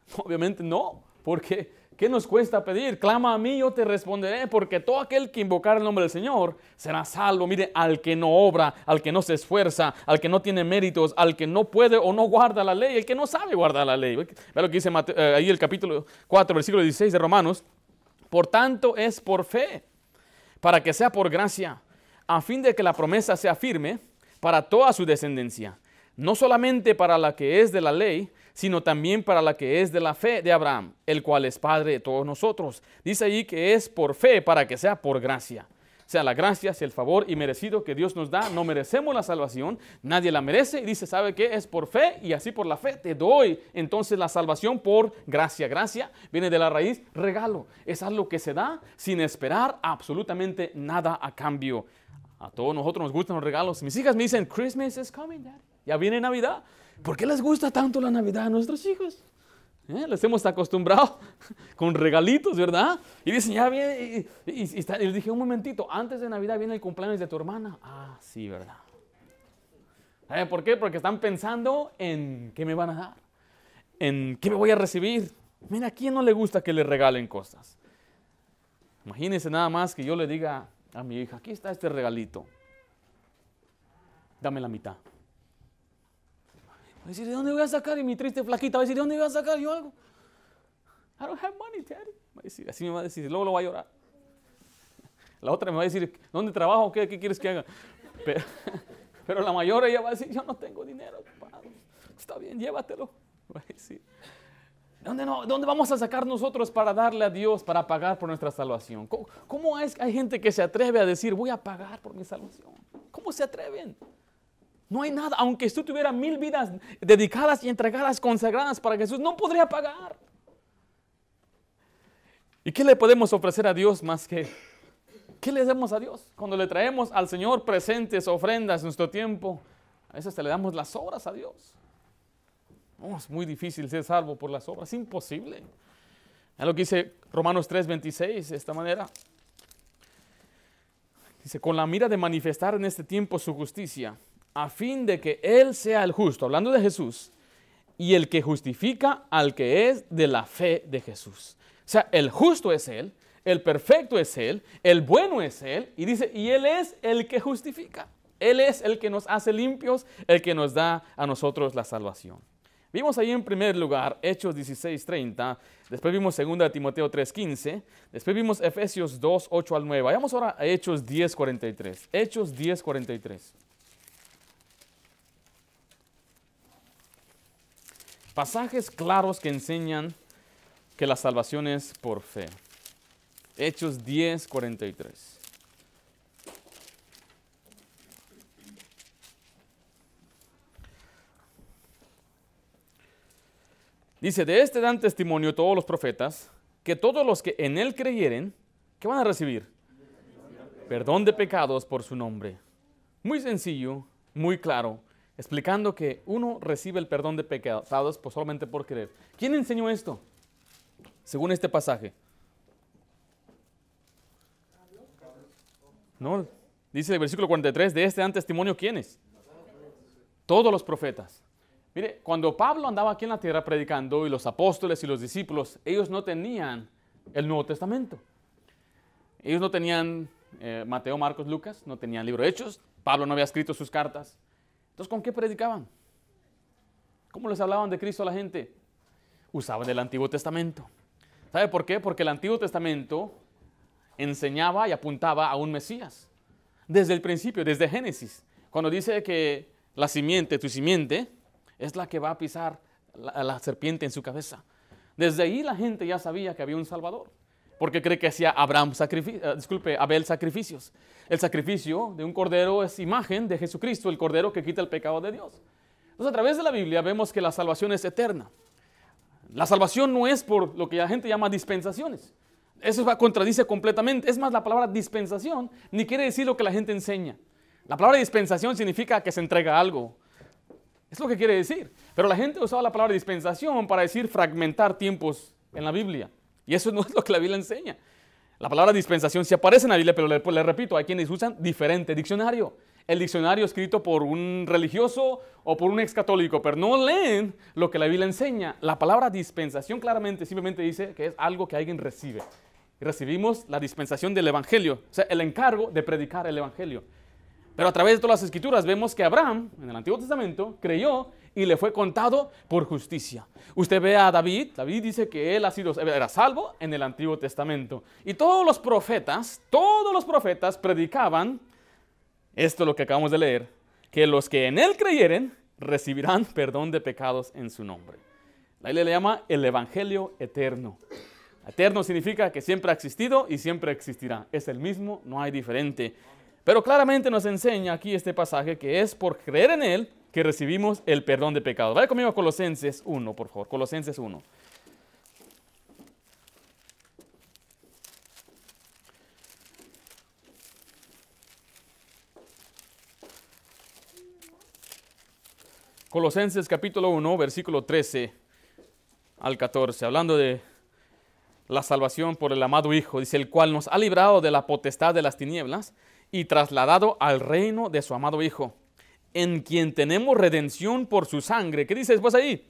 Speaker 2: (laughs) Obviamente no, porque ¿Qué nos cuesta pedir? Clama a mí, yo te responderé, porque todo aquel que invocar el nombre del Señor será salvo. Mire, al que no obra, al que no se esfuerza, al que no tiene méritos, al que no puede o no guarda la ley, el que no sabe guardar la ley. Ve lo que dice eh, ahí el capítulo 4, versículo 16 de Romanos. Por tanto, es por fe, para que sea por gracia, a fin de que la promesa sea firme para toda su descendencia, no solamente para la que es de la ley, sino también para la que es de la fe de Abraham, el cual es Padre de todos nosotros. Dice ahí que es por fe para que sea por gracia. O sea, la gracia, sea el favor y merecido que Dios nos da, no merecemos la salvación, nadie la merece y dice, ¿sabe qué? Es por fe y así por la fe te doy entonces la salvación por gracia. Gracia viene de la raíz regalo, es algo que se da sin esperar absolutamente nada a cambio. A todos nosotros nos gustan los regalos. Mis hijas me dicen, Christmas is coming, Daddy. Ya viene Navidad. ¿Por qué les gusta tanto la Navidad a nuestros hijos? ¿Eh? Les hemos acostumbrado (laughs) con regalitos, ¿verdad? Y dicen, ya. Y, les dije, un momentito, antes de Navidad viene el cumpleaños de tu hermana. Ah, sí, ¿verdad? ¿Por qué? Porque están pensando en qué me van a dar, en qué me voy a recibir. Mira, ¿a quién no le gusta que le regalen cosas? Imagínense nada más que yo le diga a mi hija, aquí está este regalito. Dame la mitad. A decir, ¿de dónde voy a sacar? Y mi triste flaquita va a decir, ¿de dónde voy a sacar yo algo? I don't have money, daddy. Va a decir, así me va a decir, luego lo va a llorar. La otra me va a decir, ¿dónde trabajo? ¿Qué, qué quieres que haga? Pero, pero, la mayor ella va a decir, yo no tengo dinero. Está bien, llévatelo. Va a decir, ¿Dónde, no, ¿Dónde, vamos a sacar nosotros para darle a Dios, para pagar por nuestra salvación? ¿Cómo, ¿Cómo, es hay gente que se atreve a decir, voy a pagar por mi salvación? ¿Cómo se atreven? No hay nada, aunque tú tuvieras mil vidas dedicadas y entregadas, consagradas para Jesús, no podría pagar. ¿Y qué le podemos ofrecer a Dios más que ¿Qué le damos a Dios? Cuando le traemos al Señor presentes, ofrendas, nuestro tiempo, a veces le damos las obras a Dios. No, es muy difícil ser salvo por las obras, es imposible. Es lo que dice Romanos 3:26 de esta manera. Dice, con la mira de manifestar en este tiempo su justicia, a fin de que Él sea el justo, hablando de Jesús, y el que justifica al que es de la fe de Jesús. O sea, el justo es Él, el perfecto es Él, el bueno es Él, y dice, y Él es el que justifica. Él es el que nos hace limpios, el que nos da a nosotros la salvación. Vimos ahí en primer lugar Hechos 16:30, después vimos 2 Timoteo 3:15, después vimos Efesios 2, 8 al 9. Vayamos ahora a Hechos 10:43. Hechos 10:43. Pasajes claros que enseñan que la salvación es por fe. Hechos 10, 43. Dice, de este dan testimonio todos los profetas, que todos los que en él creyeren, ¿qué van a recibir? Perdón de pecados por su nombre. Muy sencillo, muy claro, explicando que uno recibe el perdón de pecados solamente por creer. ¿Quién enseñó esto? Según este pasaje. No, dice el versículo 43, de este dan testimonio quiénes? Todos los profetas. Mire, cuando Pablo andaba aquí en la tierra predicando y los apóstoles y los discípulos, ellos no tenían el Nuevo Testamento. Ellos no tenían eh, Mateo, Marcos, Lucas, no tenían libro de Hechos, Pablo no había escrito sus cartas. Entonces, ¿con qué predicaban? ¿Cómo les hablaban de Cristo a la gente? Usaban el Antiguo Testamento. ¿Sabe por qué? Porque el Antiguo Testamento enseñaba y apuntaba a un Mesías. Desde el principio, desde Génesis, cuando dice que la simiente, tu simiente, es la que va a pisar la, la serpiente en su cabeza. Desde ahí la gente ya sabía que había un Salvador porque cree que hacía Abraham eh, disculpe, Abel sacrificios. El sacrificio de un cordero es imagen de Jesucristo, el cordero que quita el pecado de Dios. Entonces, a través de la Biblia vemos que la salvación es eterna. La salvación no es por lo que la gente llama dispensaciones. Eso contradice completamente. Es más, la palabra dispensación ni quiere decir lo que la gente enseña. La palabra dispensación significa que se entrega algo. Es lo que quiere decir. Pero la gente usaba la palabra dispensación para decir fragmentar tiempos en la Biblia. Y eso no es lo que la Biblia enseña. La palabra dispensación sí aparece en la Biblia, pero le, le repito, hay quienes usan diferente diccionario. El diccionario escrito por un religioso o por un ex católico, pero no leen lo que la Biblia enseña. La palabra dispensación claramente simplemente dice que es algo que alguien recibe recibimos la dispensación del Evangelio, o sea, el encargo de predicar el Evangelio. Pero a través de todas las escrituras vemos que Abraham, en el Antiguo Testamento, creyó y le fue contado por justicia. Usted ve a David, David dice que él ha sido, era salvo en el Antiguo Testamento. Y todos los profetas, todos los profetas predicaban, esto es lo que acabamos de leer, que los que en él creyeren recibirán perdón de pecados en su nombre. La Biblia le llama el Evangelio eterno. Eterno significa que siempre ha existido y siempre existirá. Es el mismo, no hay diferente. Pero claramente nos enseña aquí este pasaje que es por creer en Él que recibimos el perdón de pecados. Vaya conmigo a Colosenses 1, por favor. Colosenses 1. Colosenses capítulo 1, versículo 13 al 14, hablando de la salvación por el amado Hijo, dice, el cual nos ha librado de la potestad de las tinieblas y trasladado al reino de su amado Hijo, en quien tenemos redención por su sangre. ¿Qué dice después ahí?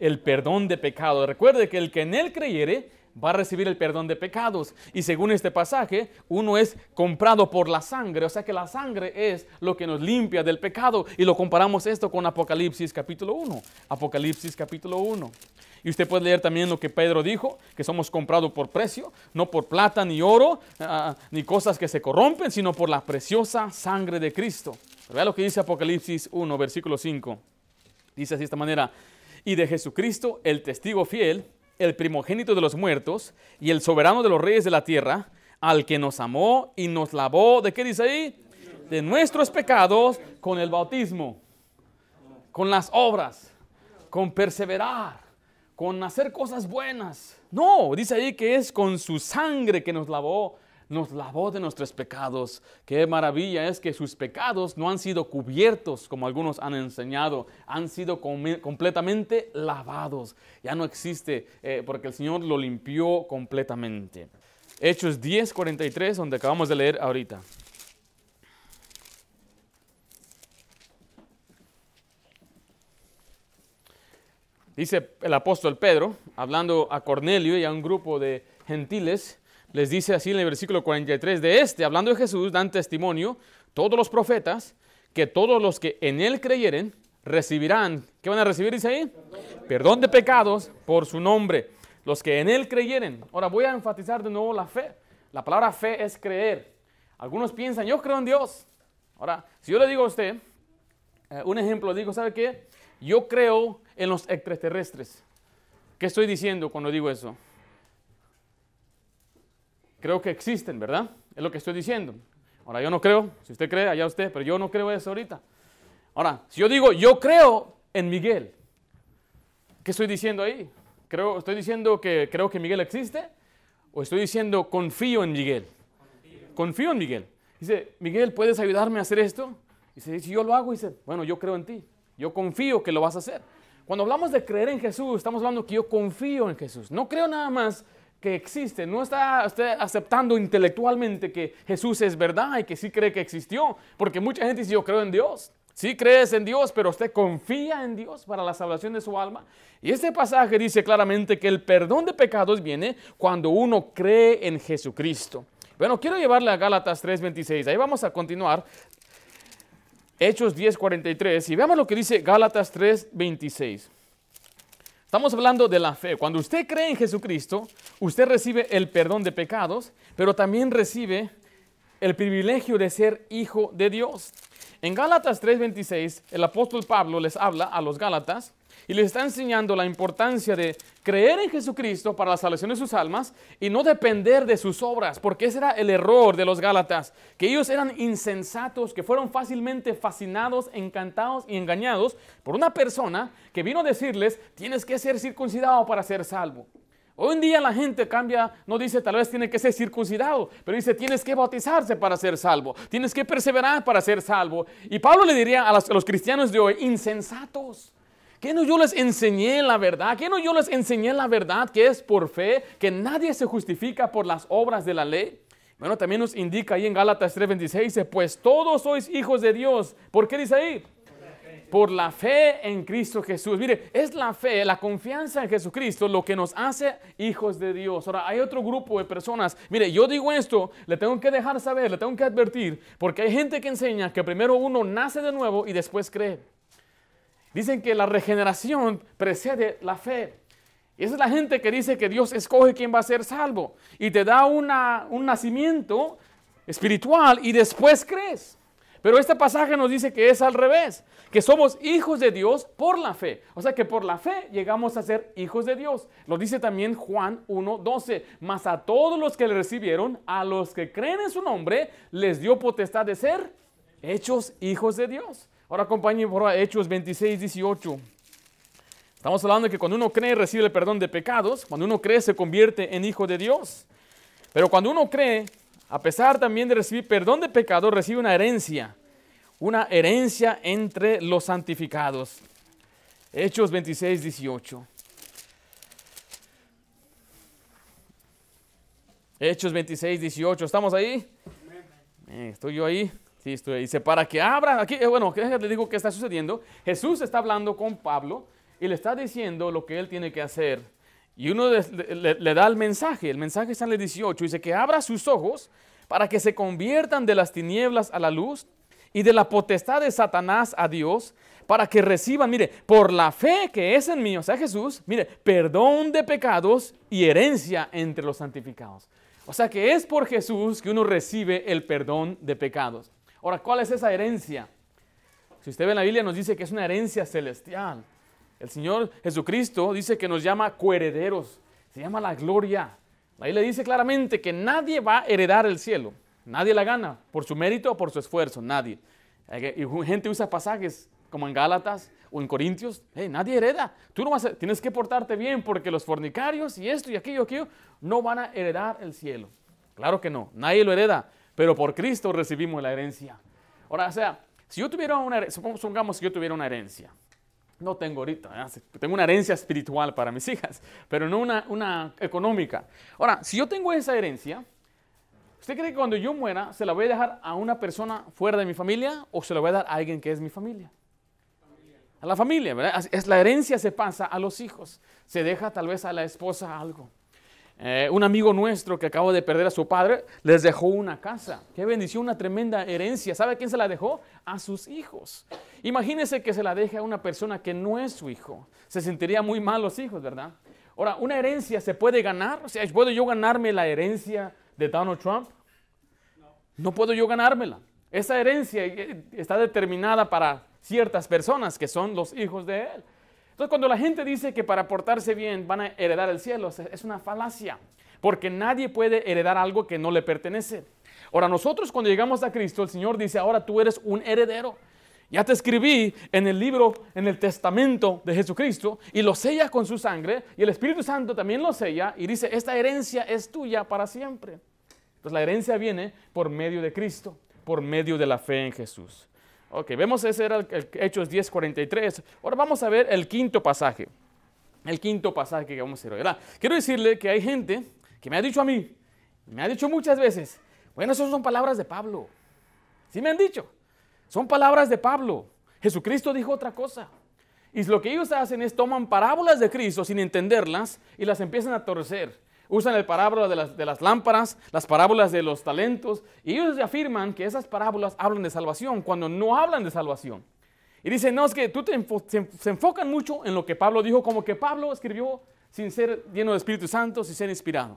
Speaker 2: El perdón de pecado. Recuerde que el que en él creyere va a recibir el perdón de pecados. Y según este pasaje, uno es comprado por la sangre, o sea que la sangre es lo que nos limpia del pecado. Y lo comparamos esto con Apocalipsis capítulo 1. Apocalipsis capítulo 1. Y usted puede leer también lo que Pedro dijo, que somos comprados por precio, no por plata ni oro, ah, ni cosas que se corrompen, sino por la preciosa sangre de Cristo. Vea lo que dice Apocalipsis 1, versículo 5. Dice así de esta manera, y de Jesucristo, el testigo fiel, el primogénito de los muertos y el soberano de los reyes de la tierra, al que nos amó y nos lavó, ¿de qué dice ahí? De nuestros pecados con el bautismo, con las obras, con perseverar, con hacer cosas buenas. No, dice ahí que es con su sangre que nos lavó nos lavó de nuestros pecados. Qué maravilla es que sus pecados no han sido cubiertos como algunos han enseñado, han sido completamente lavados. Ya no existe eh, porque el Señor lo limpió completamente. Hechos 10, 43, donde acabamos de leer ahorita. Dice el apóstol Pedro, hablando a Cornelio y a un grupo de gentiles, les dice así en el versículo 43, de este, hablando de Jesús, dan testimonio todos los profetas, que todos los que en él creyeren recibirán, ¿qué van a recibir? Dice ahí, perdón de pecados por su nombre, los que en él creyeren. Ahora voy a enfatizar de nuevo la fe. La palabra fe es creer. Algunos piensan, yo creo en Dios. Ahora, si yo le digo a usted, eh, un ejemplo, digo, ¿sabe qué? Yo creo en los extraterrestres. ¿Qué estoy diciendo cuando digo eso? Creo que existen, ¿verdad? Es lo que estoy diciendo. Ahora, yo no creo, si usted cree, allá usted, pero yo no creo eso ahorita. Ahora, si yo digo, yo creo en Miguel, ¿qué estoy diciendo ahí? Creo, ¿Estoy diciendo que creo que Miguel existe? ¿O estoy diciendo confío en Miguel? Confío, en Miguel. Dice, Miguel, ¿puedes ayudarme a hacer esto? Dice, si yo lo hago, dice, bueno, yo creo en ti. Yo confío que lo vas a hacer. Cuando hablamos de creer en Jesús, estamos hablando que yo confío en Jesús. No creo nada más que existe. No está usted aceptando intelectualmente que Jesús es verdad y que sí cree que existió. Porque mucha gente dice, yo creo en Dios. Sí crees en Dios, pero usted confía en Dios para la salvación de su alma. Y este pasaje dice claramente que el perdón de pecados viene cuando uno cree en Jesucristo. Bueno, quiero llevarle a Gálatas 3:26. Ahí vamos a continuar. Hechos 10:43. Y veamos lo que dice Gálatas 3:26. Estamos hablando de la fe. Cuando usted cree en Jesucristo, usted recibe el perdón de pecados, pero también recibe el privilegio de ser hijo de Dios. En Gálatas 3:26, el apóstol Pablo les habla a los Gálatas y les está enseñando la importancia de creer en Jesucristo para la salvación de sus almas y no depender de sus obras, porque ese era el error de los Gálatas, que ellos eran insensatos, que fueron fácilmente fascinados, encantados y engañados por una persona que vino a decirles, tienes que ser circuncidado para ser salvo. Hoy en día la gente cambia, no dice tal vez tiene que ser circuncidado, pero dice tienes que bautizarse para ser salvo, tienes que perseverar para ser salvo. Y Pablo le diría a los, a los cristianos de hoy, insensatos. ¿Qué no yo les enseñé la verdad? ¿Qué no yo les enseñé la verdad que es por fe, que nadie se justifica por las obras de la ley? Bueno, también nos indica ahí en Gálatas 3:26, pues todos sois hijos de Dios. ¿Por qué dice ahí? Por la fe en Cristo Jesús. Mire, es la fe, la confianza en Jesucristo lo que nos hace hijos de Dios. Ahora, hay otro grupo de personas. Mire, yo digo esto, le tengo que dejar saber, le tengo que advertir, porque hay gente que enseña que primero uno nace de nuevo y después cree. Dicen que la regeneración precede la fe. Esa es la gente que dice que Dios escoge quién va a ser salvo. Y te da un nacimiento espiritual y después crees. Pero este pasaje nos dice que es al revés, que somos hijos de Dios por la fe. O sea que por la fe llegamos a ser hijos de Dios. Lo dice también Juan 1.12. Mas a todos los que le recibieron, a los que creen en su nombre, les dio potestad de ser hechos hijos de Dios. Ahora acompáñenme por Hechos 26, 18. Estamos hablando de que cuando uno cree recibe el perdón de pecados, cuando uno cree se convierte en hijo de Dios. Pero cuando uno cree, a pesar también de recibir perdón de pecados, recibe una herencia, una herencia entre los santificados. Hechos 26, 18. Hechos 26, 18. ¿Estamos ahí? Eh, ¿Estoy yo ahí? Sí, estoy, dice, para que abra, aquí, eh, bueno, le digo qué está sucediendo. Jesús está hablando con Pablo y le está diciendo lo que él tiene que hacer. Y uno le, le da el mensaje, el mensaje está en el 18, dice que abra sus ojos para que se conviertan de las tinieblas a la luz y de la potestad de Satanás a Dios, para que reciban, mire, por la fe que es en mí, o sea, Jesús, mire, perdón de pecados y herencia entre los santificados. O sea que es por Jesús que uno recibe el perdón de pecados. Ahora, ¿cuál es esa herencia? Si usted ve en la Biblia nos dice que es una herencia celestial. El Señor Jesucristo dice que nos llama coherederos, se llama la gloria. Ahí le dice claramente que nadie va a heredar el cielo. Nadie la gana por su mérito o por su esfuerzo, nadie. Y gente usa pasajes como en Gálatas o en Corintios, nadie hereda. Tú no vas tienes que portarte bien porque los fornicarios y esto y aquello, aquello, no van a heredar el cielo. Claro que no, nadie lo hereda, pero por Cristo recibimos la herencia. Ahora, o sea, si yo tuviera una herencia, supongamos que yo tuviera una herencia, no tengo ahorita, tengo una herencia espiritual para mis (laughs) hijas, pero no una, una económica. Ahora, si yo tengo esa herencia, ¿usted cree que cuando yo muera se la voy a dejar a una persona fuera de mi familia o se la voy a dar a alguien que es mi familia? A la familia, ¿verdad? Es, la herencia se pasa a los hijos, se deja tal vez a la esposa algo. Eh, un amigo nuestro que acabó de perder a su padre les dejó una casa. Qué bendición, una tremenda herencia. ¿Sabe a quién se la dejó? A sus hijos. Imagínese que se la deje a una persona que no es su hijo. Se sentiría muy mal los hijos, ¿verdad? Ahora, ¿una herencia se puede ganar? O sea, ¿puedo yo ganarme la herencia de Donald Trump? No puedo yo ganármela. Esa herencia eh, está determinada para ciertas personas que son los hijos de él. Entonces, cuando la gente dice que para portarse bien van a heredar el cielo, es una falacia, porque nadie puede heredar algo que no le pertenece. Ahora, nosotros cuando llegamos a Cristo, el Señor dice, ahora tú eres un heredero. Ya te escribí en el libro, en el testamento de Jesucristo, y lo sella con su sangre, y el Espíritu Santo también lo sella, y dice, esta herencia es tuya para siempre. Entonces la herencia viene por medio de Cristo, por medio de la fe en Jesús. Ok, vemos ese era el, Hechos 10:43. Ahora vamos a ver el quinto pasaje. El quinto pasaje que vamos a ver hoy. quiero decirle que hay gente que me ha dicho a mí, me ha dicho muchas veces, bueno, esas son palabras de Pablo. Sí me han dicho, son palabras de Pablo. Jesucristo dijo otra cosa. Y lo que ellos hacen es toman parábolas de Cristo sin entenderlas y las empiezan a torcer. Usan el parábola de las, de las lámparas, las parábolas de los talentos, y ellos afirman que esas parábolas hablan de salvación cuando no hablan de salvación. Y dicen, no, es que tú te se, enfocan mucho en lo que Pablo dijo, como que Pablo escribió sin ser lleno de Espíritu Santo, sin ser inspirado.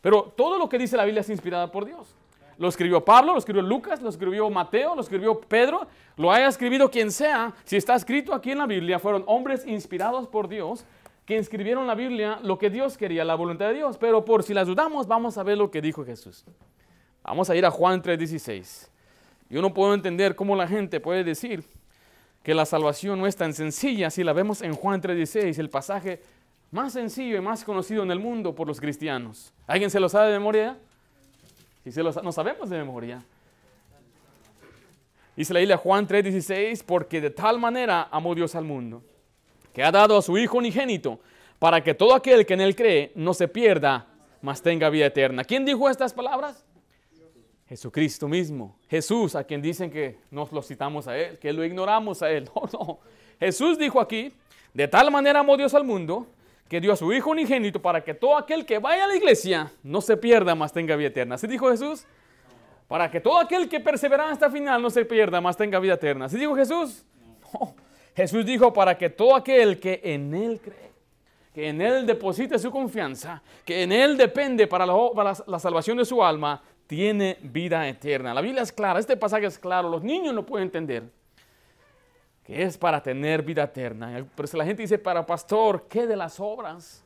Speaker 2: Pero todo lo que dice la Biblia es inspirada por Dios. Lo escribió Pablo, lo escribió Lucas, lo escribió Mateo, lo escribió Pedro, lo haya escrito quien sea. Si está escrito aquí en la Biblia, fueron hombres inspirados por Dios que inscribieron la Biblia lo que Dios quería, la voluntad de Dios. Pero por si las dudamos, vamos a ver lo que dijo Jesús. Vamos a ir a Juan 3:16. Yo no puedo entender cómo la gente puede decir que la salvación no es tan sencilla si la vemos en Juan 3:16, el pasaje más sencillo y más conocido en el mundo por los cristianos. ¿Alguien se lo sabe de memoria? Si se lo no sabemos de memoria. Dice la Biblia Juan 3:16, porque de tal manera amó Dios al mundo que ha dado a su Hijo unigénito, para que todo aquel que en él cree no se pierda, mas tenga vida eterna. ¿Quién dijo estas palabras? Jesucristo mismo. Jesús, a quien dicen que nos lo citamos a Él, que lo ignoramos a Él. (laughs) No, no. Jesús dijo aquí, de tal manera amó Dios al mundo, que dio a su Hijo unigénito para que todo aquel que vaya a la iglesia no se pierda, mas tenga vida eterna. ¿Así dijo Jesús? Para que todo aquel que persevera hasta el final no se pierda, mas tenga vida eterna. ¿Así dijo Jesús? No. Jesús dijo para que todo aquel que en Él cree, que en Él deposite su confianza, que en Él depende para la, salvación de su alma, tiene vida eterna. La Biblia es clara, este pasaje es claro, los niños no pueden entender que es para tener vida eterna. Pero si la gente dice, para pastor, ¿qué de las obras?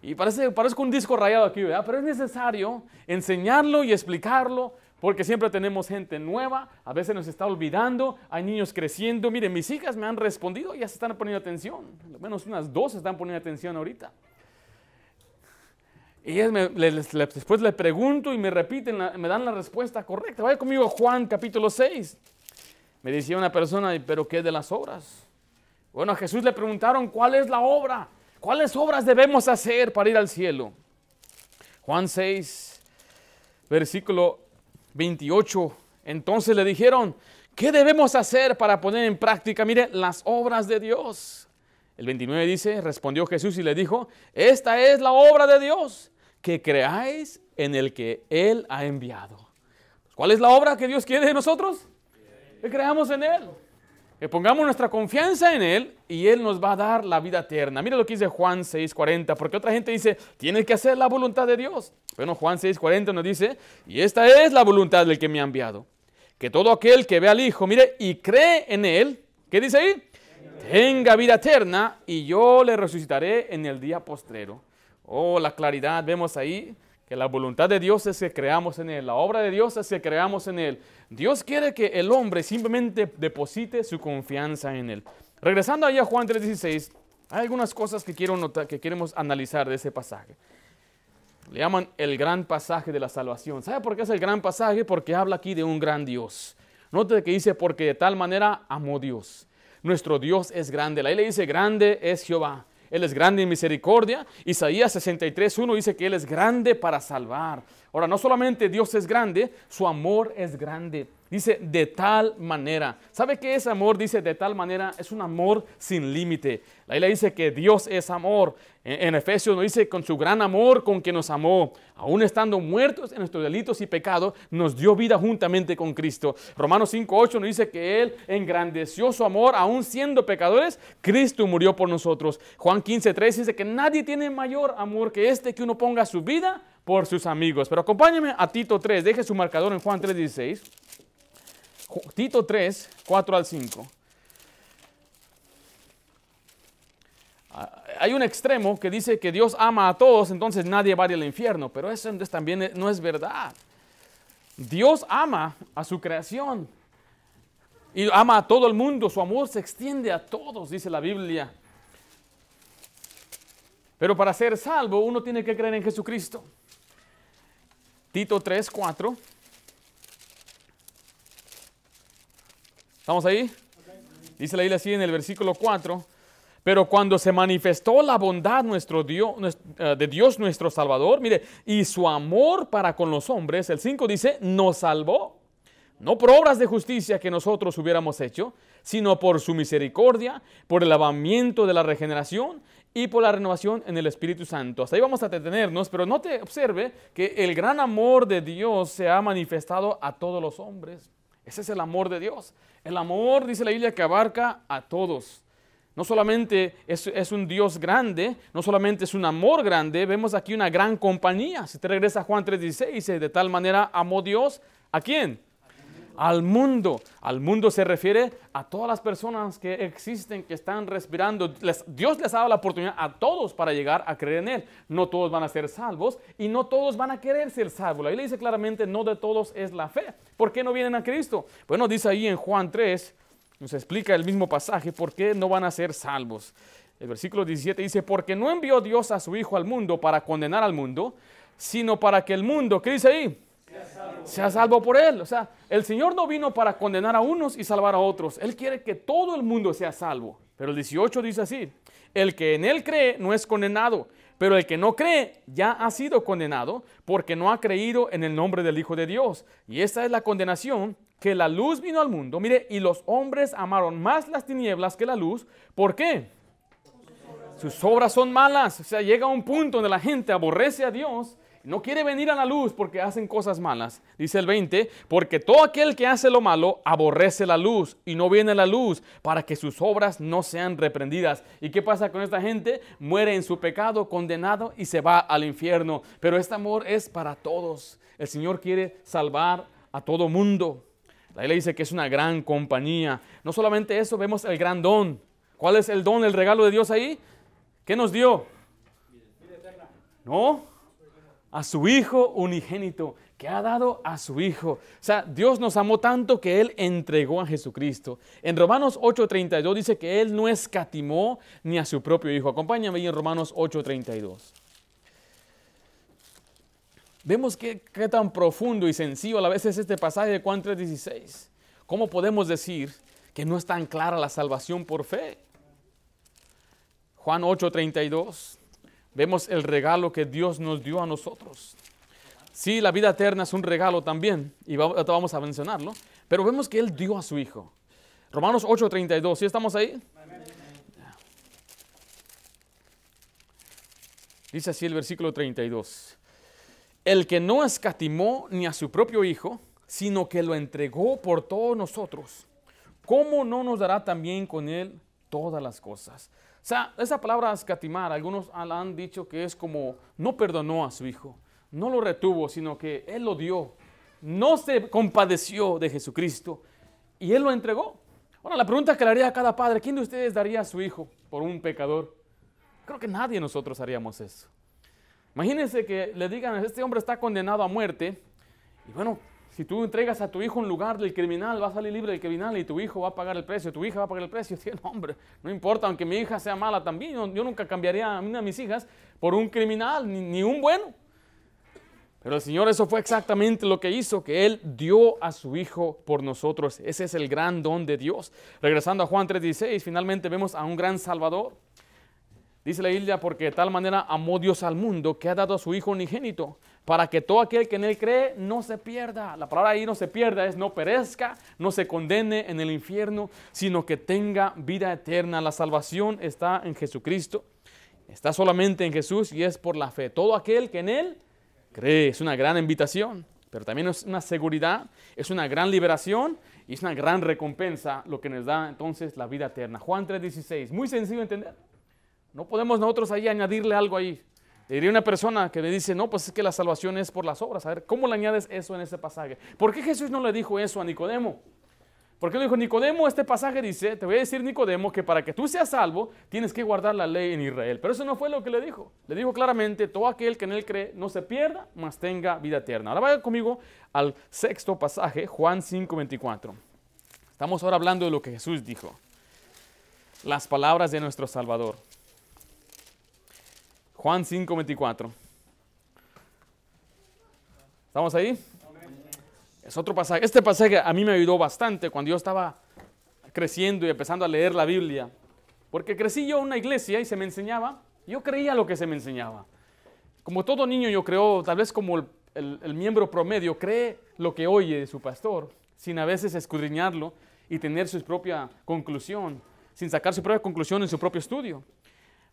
Speaker 2: Y parece, parece un disco rayado aquí. Pero es necesario enseñarlo y explicarlo porque siempre tenemos gente nueva, a veces nos está olvidando, hay niños creciendo. Miren, mis hijas me han respondido ya se están poniendo atención. Al menos unas dos están poniendo atención ahorita. Y después le pregunto y me repiten, me dan la respuesta correcta. Vaya conmigo Juan capítulo 6. Me decía una persona, pero ¿qué de las obras? Bueno, a Jesús le preguntaron, ¿cuál es la obra? ¿Cuáles obras debemos hacer para ir al cielo? Juan 6, versículo 28. Entonces le dijeron, ¿qué debemos hacer para poner en práctica, mire, las obras de Dios? El 29 dice, respondió Jesús y le dijo, esta es la obra de Dios, que creáis en el que Él ha enviado. ¿Cuál es la obra que Dios quiere de nosotros? Que creamos en Él. Que pongamos nuestra confianza en Él y Él nos va a dar la vida eterna. Mira lo que dice Juan 6:40, porque otra gente dice, tienes que hacer la voluntad de Dios. Bueno, Juan 6:40 nos dice, y esta es la voluntad del que me ha enviado. Que todo aquel que ve al Hijo, mire, y cree en Él, ¿qué dice ahí? Tenga vida eterna y yo le resucitaré en el día postrero. Oh, la claridad, vemos ahí que la voluntad de Dios es que creamos en Él, la obra de Dios es que creamos en Él. Dios quiere que el hombre simplemente deposite su confianza en Él. Regresando ahí a Juan 3:16, hay algunas cosas que, quiero notar, que queremos analizar de ese pasaje. Le llaman el gran pasaje de la salvación. ¿Sabe por qué es el gran pasaje? Porque habla aquí de un gran Dios. Note que dice, porque de tal manera amó Dios. Nuestro Dios es grande. La le dice, grande es Jehová. Él es grande en misericordia. Isaías 63.1 dice que Él es grande para salvar. Ahora, no solamente Dios es grande, su amor es grande. Dice de tal manera. ¿Sabe qué es amor? Dice de tal manera. Es un amor sin límite. La Biblia dice que Dios es amor. En, Efesios nos dice con su gran amor con que nos amó. Aún estando muertos en nuestros delitos y pecados, nos dio vida juntamente con Cristo. Romanos 5.8 nos dice que Él engrandeció su amor. Aún siendo pecadores, Cristo murió por nosotros. Juan 15.3 dice que nadie tiene mayor amor que este que uno ponga su vida por sus amigos. Pero acompáñeme a Tito 3. Deje su marcador en Juan 3.16. Tito 3, 4 al 5. Ah, hay un extremo que dice que Dios ama a todos, entonces nadie va al infierno, pero eso también no es verdad. Dios ama a su creación y ama a todo el mundo, su amor se extiende a todos, dice la Biblia. Pero para ser salvo uno tiene que creer en Jesucristo. Tito 3, 4. ¿Estamos ahí? Dice la Biblia así en el versículo 4. Pero cuando se manifestó la bondad nuestro Dios, eh, de Dios nuestro Salvador, mire, y su amor para con los hombres, el 5 dice, nos salvó, no por obras de justicia que nosotros hubiéramos hecho, sino por su misericordia, por el lavamiento de la regeneración y por la renovación en el Espíritu Santo. Hasta ahí vamos a detenernos, pero no te observe que el gran amor de Dios se ha manifestado a todos los hombres. Ese es el amor de Dios. El amor, dice la Biblia, que abarca a todos. No solamente es, un Dios grande, no solamente es un amor grande, vemos aquí una gran compañía. Si te regresa a Juan 3:16, dice, de tal manera amó Dios a quién? Al mundo. Al mundo se refiere a todas las personas que existen, que están respirando. Dios les ha dado la oportunidad a todos para llegar a creer en Él. No todos van a ser salvos y no todos van a querer ser salvos. La Biblia dice claramente, no de todos es la fe. ¿Por qué no vienen a Cristo? Bueno, dice ahí en Juan 3, nos explica el mismo pasaje, por qué no van a ser salvos. El versículo 17 dice, porque no envió Dios a su Hijo al mundo para condenar al mundo, sino para que el mundo, ¿qué dice ahí? Sea salvo por Él. O sea, el Señor no vino para condenar a unos y salvar a otros. Él quiere que todo el mundo sea salvo. Pero el 18 dice así, el que en Él cree no es condenado, pero el que no cree ya ha sido condenado porque no ha creído en el nombre del Hijo de Dios. Y esta es la condenación, que la luz vino al mundo, mire, y los hombres amaron más las tinieblas que la luz. ¿Por qué? Sus obras son malas. O sea, llega un punto donde la gente aborrece a Dios no quiere venir a la luz porque hacen cosas malas. Dice el 20, porque todo aquel que hace lo malo aborrece la luz y no viene a la luz para que sus obras no sean reprendidas. ¿Y qué pasa con esta gente? Muere en su pecado, condenado y se va al infierno. Pero este amor es para todos. El Señor quiere salvar a todo mundo. La Biblia dice que es una gran compañía. No solamente eso, vemos el gran don. ¿Cuál es el don, el regalo de Dios ahí? ¿Qué nos dio? No, a su Hijo unigénito, que ha dado a su Hijo. O sea, Dios nos amó tanto que Él entregó a Jesucristo. En Romanos 8:32 dice que Él no escatimó ni a su propio Hijo. Acompáñame ahí en Romanos 8:32. Vemos qué, qué tan profundo y sencillo a la vez es este pasaje de Juan 3:16. ¿Cómo podemos decir que no es tan clara la salvación por fe? Juan 8:32 vemos el regalo que Dios nos dio a nosotros. Sí, la vida eterna es un regalo también, y vamos a mencionarlo, pero vemos que Él dio a su Hijo. Romanos 8:32, ¿sí estamos ahí? Dice así el versículo 32. El que no escatimó ni a su propio Hijo, sino que lo entregó por todos nosotros, ¿cómo no nos dará también con él todas las cosas? O sea, esa palabra escatimar, algunos han dicho que es como no perdonó a su hijo, no lo retuvo, sino que él lo dio, no se compadeció de Jesucristo y él lo entregó. Ahora, la pregunta que le haría a cada padre, ¿quién de ustedes daría a su hijo por un pecador? Creo que nadie de nosotros haríamos eso. Imagínense que le digan, este hombre está condenado a muerte, y bueno, si tú entregas a tu hijo en lugar del criminal, va a salir libre del criminal y tu hijo va a pagar el precio, tu hija va a pagar el precio. (laughs) No, hombre, no importa, aunque mi hija sea mala también, yo, nunca cambiaría a una de mis hijas por un criminal, ni, un bueno. Pero el Señor eso fue exactamente lo que hizo, que Él dio a su Hijo por nosotros. Ese es el gran don de Dios. Regresando a Juan 3:16, finalmente vemos a un gran Salvador. Dice la Biblia, porque de tal manera amó Dios al mundo que ha dado a su Hijo unigénito, para que todo aquel que en Él cree no se pierda. La palabra ahí no se pierda es no perezca, no se condene en el infierno, sino que tenga vida eterna. La salvación está en Jesucristo, está solamente en Jesús y es por la fe. Todo aquel que en Él cree es una gran invitación, pero también es una seguridad, es una gran liberación y es una gran recompensa lo que nos da entonces la vida eterna. Juan 3:16, muy sencillo de entender. No podemos nosotros ahí añadirle algo ahí. Diría una persona que me dice, no, pues es que la salvación es por las obras. A ver, ¿cómo le añades eso en ese pasaje? ¿Por qué Jesús no le dijo eso a Nicodemo? ¿Por qué le dijo Nicodemo? Este pasaje dice, te voy a decir Nicodemo, que para que tú seas salvo tienes que guardar la ley en Israel. Pero eso no fue lo que le dijo. Le dijo claramente, todo aquel que en él cree no se pierda, mas tenga vida eterna. Ahora vaya conmigo al sexto pasaje, Juan 5:24. Estamos ahora hablando de lo que Jesús dijo. Las palabras de nuestro Salvador. Juan 5:24. ¿Estamos ahí? Es otro pasaje. Este pasaje a mí me ayudó bastante cuando yo estaba creciendo y empezando a leer la Biblia. Porque crecí yo en una iglesia y se me enseñaba, yo creía lo que se me enseñaba. Como todo niño yo creo, tal vez como el, el miembro promedio, cree lo que oye de su pastor, sin a veces escudriñarlo y tener su propia conclusión, sin sacar su propia conclusión en su propio estudio.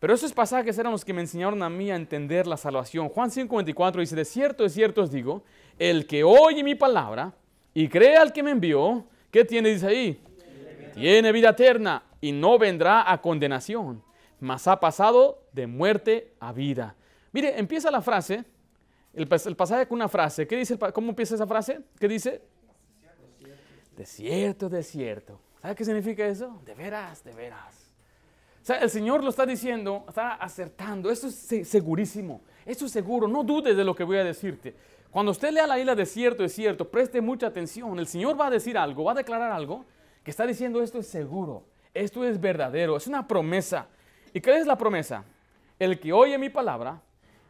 Speaker 2: Pero esos pasajes eran los que me enseñaron a mí a entender la salvación. Juan 5:24 dice, de cierto, de cierto os digo, el que oye mi palabra y cree al que me envió, ¿qué tiene? Dice ahí, tiene vida eterna y no vendrá a condenación, mas ha pasado de muerte a vida. Mire, empieza la frase, el, pasaje con una frase. ¿Qué dice? ¿Cómo empieza esa frase? ¿Qué dice? De cierto, de cierto. ¿Sabe qué significa eso? De veras, de veras. Sea, el Señor lo está diciendo, está acertando. Eso es segurísimo. Eso es seguro. No dudes de lo que voy a decirte. Cuando usted lea la isla de cierto, es cierto, preste mucha atención. El Señor va a decir algo, va a declarar algo que está diciendo esto es seguro. Esto es verdadero. Es una promesa. ¿Y qué es la promesa? El que oye mi palabra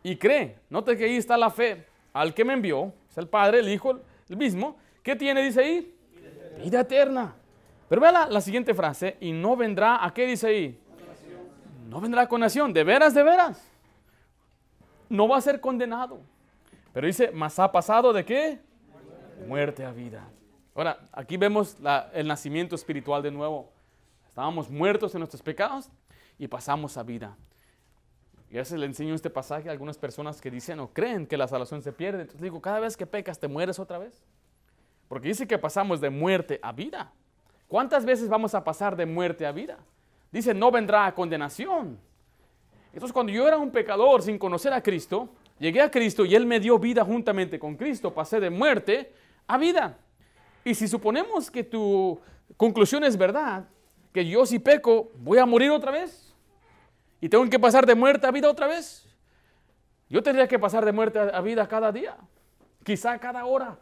Speaker 2: y cree. Note que ahí está la fe. Al que me envió, es el Padre, el Hijo, el mismo. ¿Qué tiene? Dice ahí. Vida eterna. Pero vea la, la siguiente frase. Y no vendrá, ¿a qué dice ahí? No vendrá condenación, de veras, de veras. No va a ser condenado. Pero dice, más ha pasado de qué? Muerte a vida. Ahora, aquí vemos el nacimiento espiritual de nuevo. Estábamos muertos en nuestros pecados y pasamos a vida. Y a veces le enseño este pasaje a algunas personas que dicen o creen que la salvación se pierde. Entonces digo, cada vez que pecas te mueres otra vez. Porque dice que pasamos de muerte a vida. ¿Cuántas veces vamos a pasar de muerte a vida? Dice, no vendrá a condenación. Entonces cuando yo era un pecador sin conocer a Cristo, llegué a Cristo y Él me dio vida juntamente con Cristo, pasé de muerte a vida. Y si suponemos que tu conclusión es verdad, que yo si peco voy a morir otra vez y tengo que pasar de muerte a vida otra vez, yo tendría que pasar de muerte a vida cada día, quizá cada hora,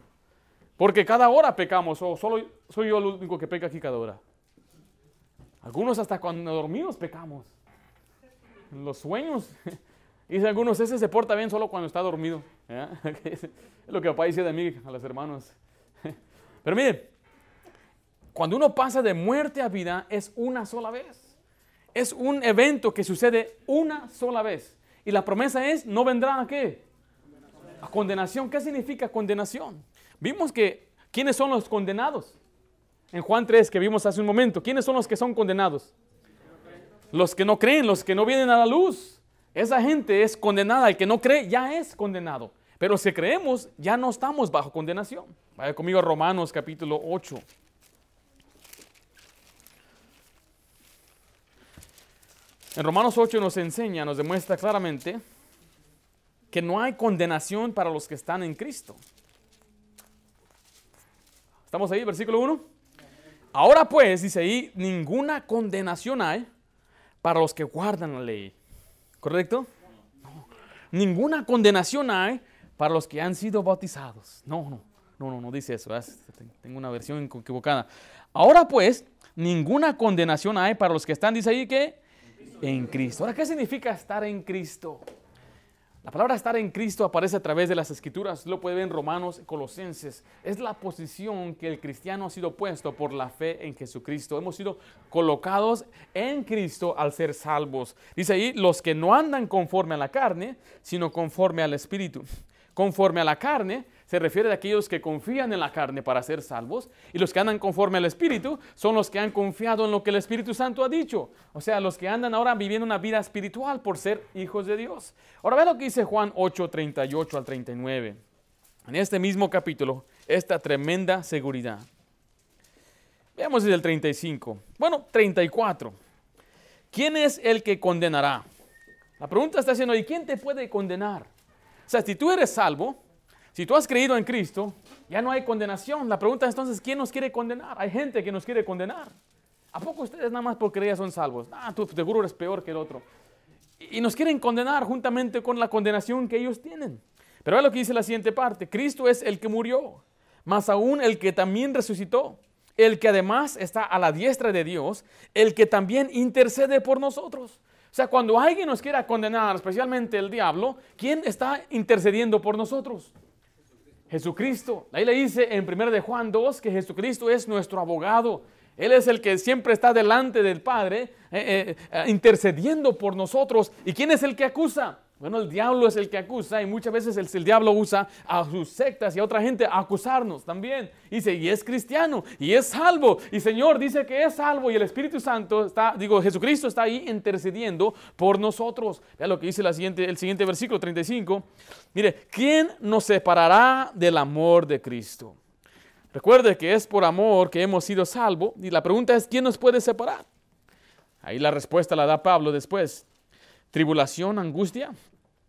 Speaker 2: porque cada hora pecamos o solo soy yo el único que peca aquí cada hora. Algunos hasta cuando dormimos pecamos. Los sueños. (laughs) Dice algunos, ese se porta bien solo cuando está dormido. (laughs) es lo que papá dice de mí a los hermanos. (laughs) Pero mire, cuando uno pasa de muerte a vida es una sola vez. Es un evento que sucede una sola vez. Y la promesa es, no vendrá a qué? A condenación. ¿Qué significa condenación? Vimos que, ¿quiénes son los condenados? En Juan 3 que vimos hace un momento. ¿Quiénes son los que son condenados? Los que no creen, los que no vienen a la luz. Esa gente es condenada. El que no cree ya es condenado. Pero si creemos, ya no estamos bajo condenación. Vaya conmigo a Romanos capítulo 8. En Romanos 8 nos enseña, nos demuestra claramente que no hay condenación para los que están en Cristo. ¿Estamos ahí, versículo 1? Ahora pues, dice ahí, ninguna condenación hay para los que guardan la ley. ¿Correcto? Ninguna condenación hay para los que han sido bautizados. No, no, no, no, no dice eso. Tengo una versión equivocada. Ahora pues, ninguna condenación hay para los que están, dice ahí que en Cristo. Ahora, ¿qué significa estar en Cristo? La palabra estar en Cristo aparece a través de las escrituras, lo puede ver en Romanos, Colosenses. Es la posición que el cristiano ha sido puesto por la fe en Jesucristo. Hemos sido colocados en Cristo al ser salvos. Dice ahí, los que no andan conforme a la carne, sino conforme al Espíritu. Conforme a la carne se refiere a aquellos que confían en la carne para ser salvos y los que andan conforme al Espíritu son los que han confiado en lo que el Espíritu Santo ha dicho. O sea, los que andan ahora viviendo una vida espiritual por ser hijos de Dios. Ahora ve lo que dice Juan 8, 38 al 39. En este mismo capítulo, esta tremenda seguridad. Veamos desde el 35. Bueno, 34. ¿Quién es el que condenará? La pregunta está haciendo, ¿y quién te puede condenar? O sea, si tú eres salvo, si tú has creído en Cristo, ya no hay condenación. La pregunta es entonces, ¿quién nos quiere condenar? Hay gente que nos quiere condenar. ¿A poco ustedes nada más por creer son salvos? Ah, tú seguro eres peor que el otro. Y nos quieren condenar juntamente con la condenación que ellos tienen. Pero ve lo que dice la siguiente parte. Cristo es el que murió, más aún el que también resucitó, el que además está a la diestra de Dios, el que también intercede por nosotros. O sea, cuando alguien nos quiera condenar, especialmente el diablo, ¿quién está intercediendo por nosotros? Jesucristo. Ahí le dice en 1 de Juan 2 que Jesucristo es nuestro abogado. Él es el que siempre está delante del Padre, eh, eh, eh, intercediendo por nosotros. ¿Y quién es el que acusa? Bueno, el diablo es el que acusa y muchas veces el, diablo usa a sus sectas y a otra gente a acusarnos también. dice, y es cristiano, y es salvo. Y Señor dice que es salvo y el Espíritu Santo está, digo, Jesucristo está ahí intercediendo por nosotros. Vea lo que dice la siguiente, el siguiente versículo 35. Mire, ¿quién nos separará del amor de Cristo? Recuerde que es por amor que hemos sido salvos y la pregunta es, ¿quién nos puede separar? Ahí la respuesta la da Pablo después. Tribulación, angustia,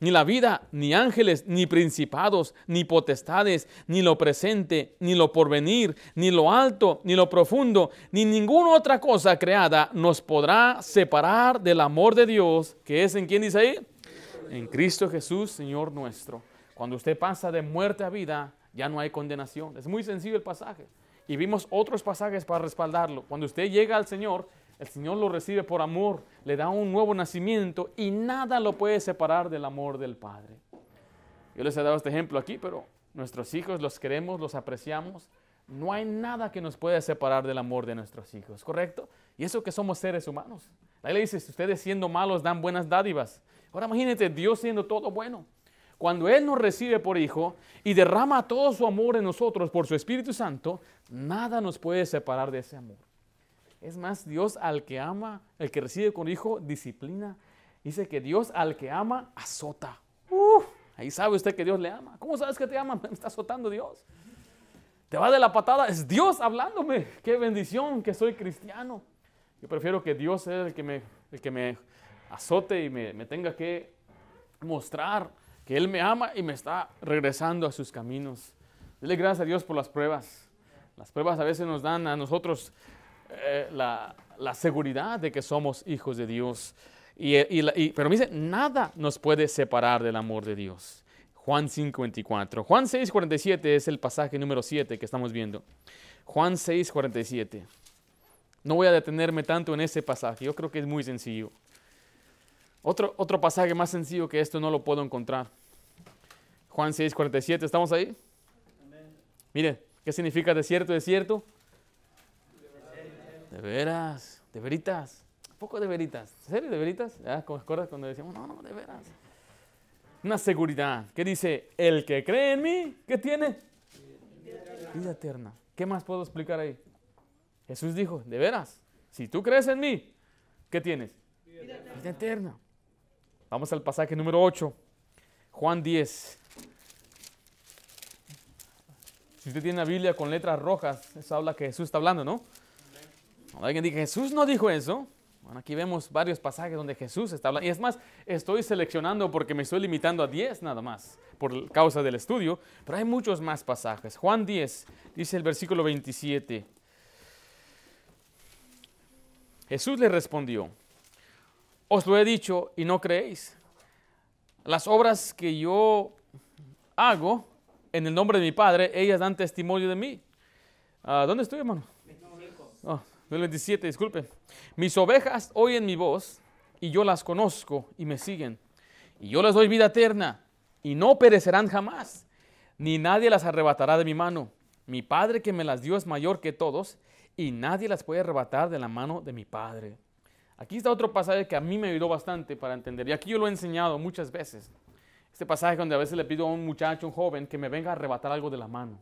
Speaker 2: ni la vida, ni ángeles, ni principados, ni potestades, ni lo presente, ni lo porvenir, ni lo alto, ni lo profundo, ni ninguna otra cosa creada nos podrá separar del amor de Dios, que es en quien dice ahí, en Cristo Jesús, Señor nuestro. Cuando usted pasa de muerte a vida, ya no hay condenación. Es muy sencillo el pasaje. Y vimos otros pasajes para respaldarlo. Cuando usted llega al Señor, el Señor lo recibe por amor, le da un nuevo nacimiento y nada lo puede separar del amor del Padre. Yo les he dado este ejemplo aquí, pero nuestros hijos los queremos, los apreciamos. No hay nada que nos pueda separar del amor de nuestros hijos, ¿correcto? Y eso que somos seres humanos. Ahí le dice, ustedes siendo malos dan buenas dádivas. Ahora imagínate Dios siendo todo bueno. Cuando Él nos recibe por hijo y derrama todo su amor en nosotros por su Espíritu Santo, nada nos puede separar de ese amor. Es más, Dios al que ama, el que recibe con hijo, disciplina. Dice que Dios al que ama, azota. ahí sabe usted que Dios le ama. ¿Cómo sabes que te ama? (laughs) Me está azotando Dios. Te va de la patada. Es Dios hablándome. Qué bendición que soy cristiano. Yo prefiero que Dios sea el que me, el que me azote y me, me tenga que mostrar que Él me ama y me está regresando a sus caminos. Dele gracias a Dios por las pruebas. Las pruebas a veces nos dan a nosotros eh, la, seguridad de que somos hijos de Dios. Y, pero me dice, nada nos puede separar del amor de Dios. Juan 5:24. Juan 6:47 es el pasaje número 7 que estamos viendo. Juan 6:47. No voy a detenerme tanto en ese pasaje, yo creo que es muy sencillo. Otro, otro pasaje más sencillo que esto no lo puedo encontrar. Juan 6:47, ¿estamos ahí? Mire, ¿qué significa desierto, desierto? De veras, de veritas. Un poco de veritas. ¿En serio, de veritas? ¿Ya? ¿Recuerdas cuando decíamos, no, no, de veras? Una seguridad. ¿Qué dice? El que cree en mí, ¿qué tiene? Vida eterna. ¿Qué más puedo explicar ahí? Jesús dijo, de veras, si tú crees en mí, ¿qué tienes? Vida eterna. Vamos al pasaje número 8, Juan 10. Si usted tiene la Biblia con letras rojas, eso habla que Jesús está hablando, ¿no? Alguien dice, Jesús no dijo eso. Bueno, aquí vemos varios pasajes donde Jesús está hablando. Y es más, estoy seleccionando porque me estoy limitando a 10 nada más, por causa del estudio. Pero hay muchos más pasajes. Juan 10, dice el versículo 27. Jesús le respondió, os lo he dicho y no creéis. Las obras que yo hago en el nombre de mi Padre, ellas dan testimonio de mí. Ah, ¿Dónde estoy, hermano? 27, disculpe. Mis ovejas oyen mi voz y yo las conozco y me siguen. Y yo les doy vida eterna y no perecerán jamás, ni nadie las arrebatará de mi mano. Mi Padre que me las dio es mayor que todos y nadie las puede arrebatar de la mano de mi Padre. Aquí está otro pasaje que a mí me ayudó bastante para entender y aquí yo lo he enseñado muchas veces. Este pasaje donde a veces le pido a un muchacho, un joven, que me venga a arrebatar algo de la mano.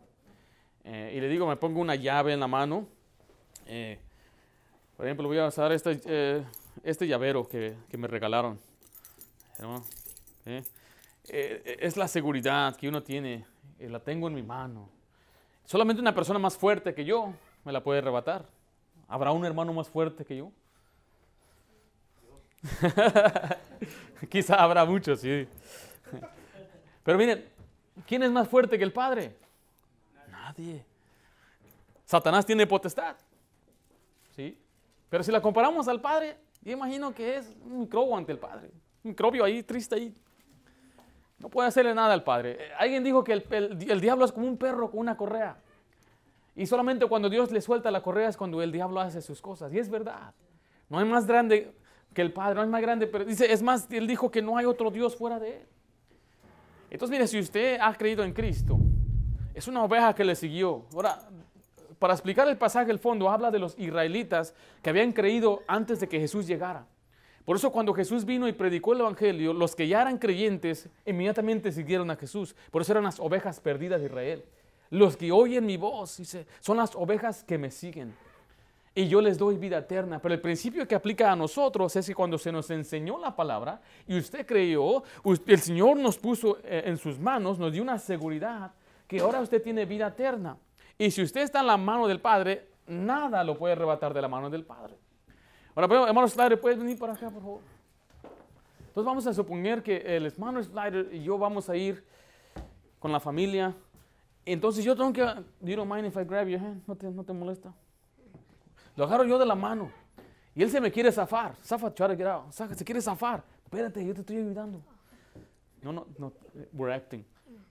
Speaker 2: Eh, y le digo, me pongo una llave en la mano. Eh, por ejemplo, voy a usar este, eh, este llavero que, que, me regalaron. ¿Eh? Eh, es la seguridad que uno tiene. la tengo en mi mano. Solamente una persona más fuerte que yo me la puede arrebatar. ¿Habrá un hermano más fuerte que yo? (laughs) Quizá habrá muchos, sí. Pero miren, ¿quién es más fuerte que el Padre? Nadie. Satanás tiene potestad. Pero si la comparamos al Padre, yo imagino que es un microbio ante el Padre. Un microbio ahí, triste ahí. No puede hacerle nada al Padre. Eh, alguien dijo que el, diablo es como un perro con una correa. Y solamente cuando Dios le suelta la correa es cuando el diablo hace sus cosas. Y es verdad. No hay más grande que el Padre, no hay más grande, pero dice, es más, él dijo que no hay otro Dios fuera de él. Entonces, mire, si usted ha creído en Cristo, es una oveja que le siguió. Ahora, para explicar el pasaje, el fondo habla de los israelitas que habían creído antes de que Jesús llegara. Por eso cuando Jesús vino y predicó el Evangelio, los que ya eran creyentes inmediatamente siguieron a Jesús. Por eso eran las ovejas perdidas de Israel. Los que oyen mi voz, dice, son las ovejas que me siguen. Y yo les doy vida eterna. Pero el principio que aplica a nosotros es que cuando se nos enseñó la palabra y usted creyó, el Señor nos puso eh, en sus manos, nos dio una seguridad que ahora usted tiene vida eterna. Y si usted está en la mano del Padre, nada lo puede arrebatar de la mano del Padre. Ahora, pero, hermano Slider, ¿puedes venir para acá, por favor? Entonces vamos a suponer que el hermano Slider y yo vamos a ir con la familia. Entonces yo tengo que, you don't mind if I grab your hand, no te, no te molesta. Lo agarro yo de la mano. Y él se me quiere zafar. Zafa, try get out. se quiere zafar. Espérate, yo te estoy ayudando. No, no, no, we're acting.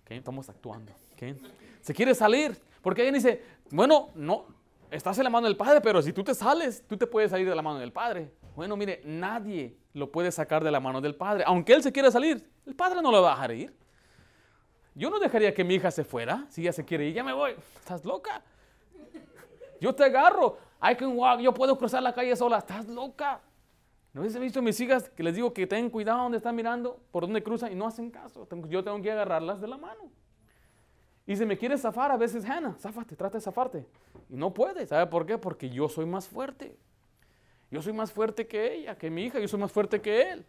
Speaker 2: Okay, estamos actuando. Okay. Se quiere salir. Porque alguien dice, bueno, no, estás en la mano del Padre, pero si tú te sales, tú te puedes salir de la mano del Padre. Bueno, mire, nadie lo puede sacar de la mano del Padre. Aunque él se quiera salir, el Padre no lo va a dejar ir. Yo no dejaría que mi hija se fuera. Si ella se quiere ir, ya me voy. ¿Estás loca? Yo te agarro. I can walk. Yo puedo cruzar la calle sola. ¿Estás loca? ¿No habéis visto a mis hijas que les digo que tengan cuidado donde están mirando, por donde cruzan y no hacen caso? Yo tengo que agarrarlas de la mano. Y si me quiere zafar, a veces, Hannah, zafate, trata de zafarte. Y no puede. ¿Sabe por qué? Porque yo soy más fuerte. Yo soy más fuerte que ella, que mi hija, yo soy más fuerte que él.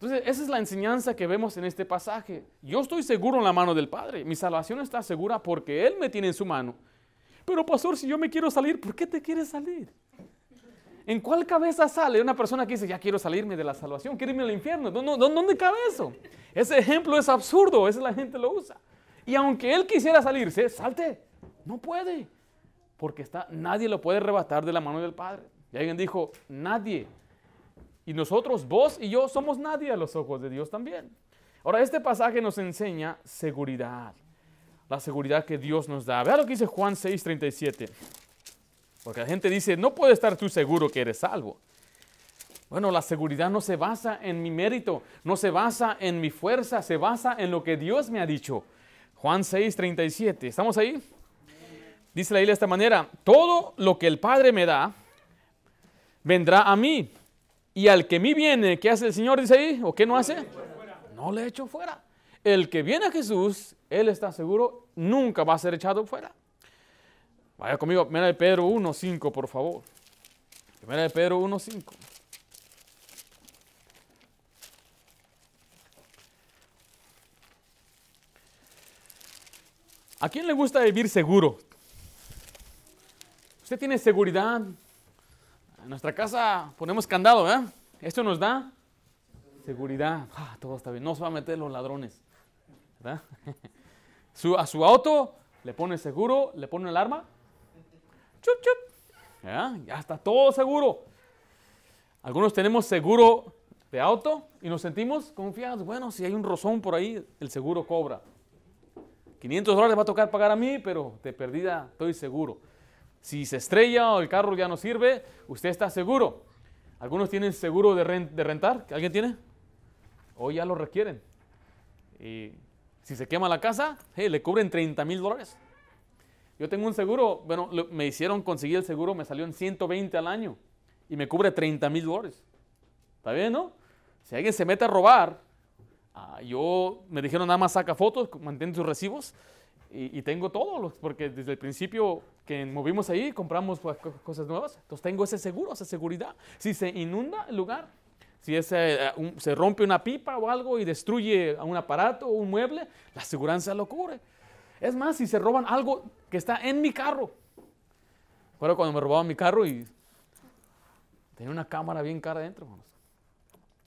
Speaker 2: Entonces, esa es la enseñanza que vemos en este pasaje. Yo estoy seguro en la mano del Padre. Mi salvación está segura porque Él me tiene en su mano. Pero, pastor, si yo me quiero salir, ¿por qué te quieres salir? ¿En cuál cabeza sale una persona que dice, ya quiero salirme de la salvación, quiero irme al infierno? ¿Dónde, dónde cabe eso? Ese ejemplo es absurdo, esa la gente lo usa. Y aunque él quisiera salirse, salte. No puede. Porque está, nadie lo puede arrebatar de la mano del Padre. Y alguien dijo, nadie. Y nosotros, vos y yo, somos nadie a los ojos de Dios también. Ahora, este pasaje nos enseña seguridad. La seguridad que Dios nos da. Vea lo que dice Juan 6:37. Porque la gente dice, no puedes estar tú seguro que eres salvo. Bueno, la seguridad no se basa en mi mérito, no se basa en mi fuerza, se basa en lo que Dios me ha dicho. Juan 6, 37. ¿Estamos ahí? Dice la Biblia de esta manera, todo lo que el Padre me da, vendrá a mí. Y al que mí viene, ¿qué hace el Señor? Dice ahí, ¿o qué no hace? No le echo fuera. El que viene a Jesús, él está seguro, nunca va a ser echado fuera. Vaya conmigo, primera de Pedro 1.5, por favor. Primera de Pedro 1.5. ¿A quién le gusta vivir seguro? ¿Usted tiene seguridad? En nuestra casa ponemos candado, ¿verdad? Esto nos da seguridad. Ah, todo está bien. No se va a meter los ladrones. ¿verdad? (laughs) a su auto le pone seguro, le pone alarma. Chup, chup. ¿Ya? ya está todo seguro. Algunos tenemos seguro de auto y nos sentimos confiados. Bueno, si hay un rozón por ahí, el seguro cobra. 500 dólares va a tocar pagar a mí, pero de perdida estoy seguro. Si se estrella o el carro ya no sirve, usted está seguro. Algunos tienen seguro de, rentar. ¿Alguien tiene? O ya lo requieren. Y si se quema la casa, le cubren 30 mil dólares. Yo tengo un seguro, bueno, me hicieron conseguir el seguro, me salió en 120 al año y me cubre 30 mil dólares. ¿Está bien, no? Si alguien se mete a robar, Ah, yo me dijeron nada más saca fotos, mantén tus recibos y, tengo todo, porque desde el principio que movimos ahí compramos pues, cosas nuevas. Entonces tengo ese seguro, esa seguridad. Si se inunda el lugar, si ese, eh, se rompe una pipa o algo y destruye un aparato o un mueble, la aseguranza lo cubre. Es más, si se roban algo que está en mi carro. Recuerdo cuando me robaban mi carro y tenía una cámara bien cara adentro,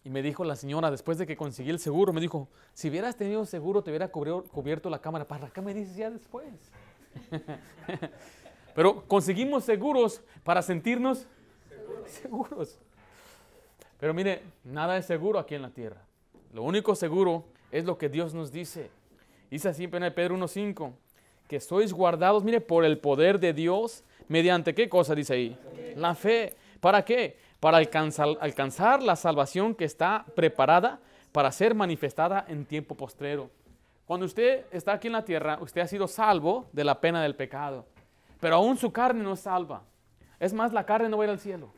Speaker 2: y me dijo la señora, después de que conseguí el seguro, me dijo, si hubieras tenido seguro, te hubiera cubierto la cámara. ¿Para qué me dices ya después? (laughs) Pero conseguimos seguros para sentirnos (laughs) seguros. Pero mire, nada es seguro aquí en la tierra. Lo único seguro es lo que Dios nos dice. Dice así en Pedro 1.5, que sois guardados, mire, por el poder de Dios, mediante qué cosa dice ahí? La fe. ¿Para qué? Para alcanzar, la salvación que está preparada para ser manifestada en tiempo postrero. Cuando usted está aquí en la tierra, usted ha sido salvo de la pena del pecado, pero aún su carne no es salva. Es más, la carne no va a ir al cielo.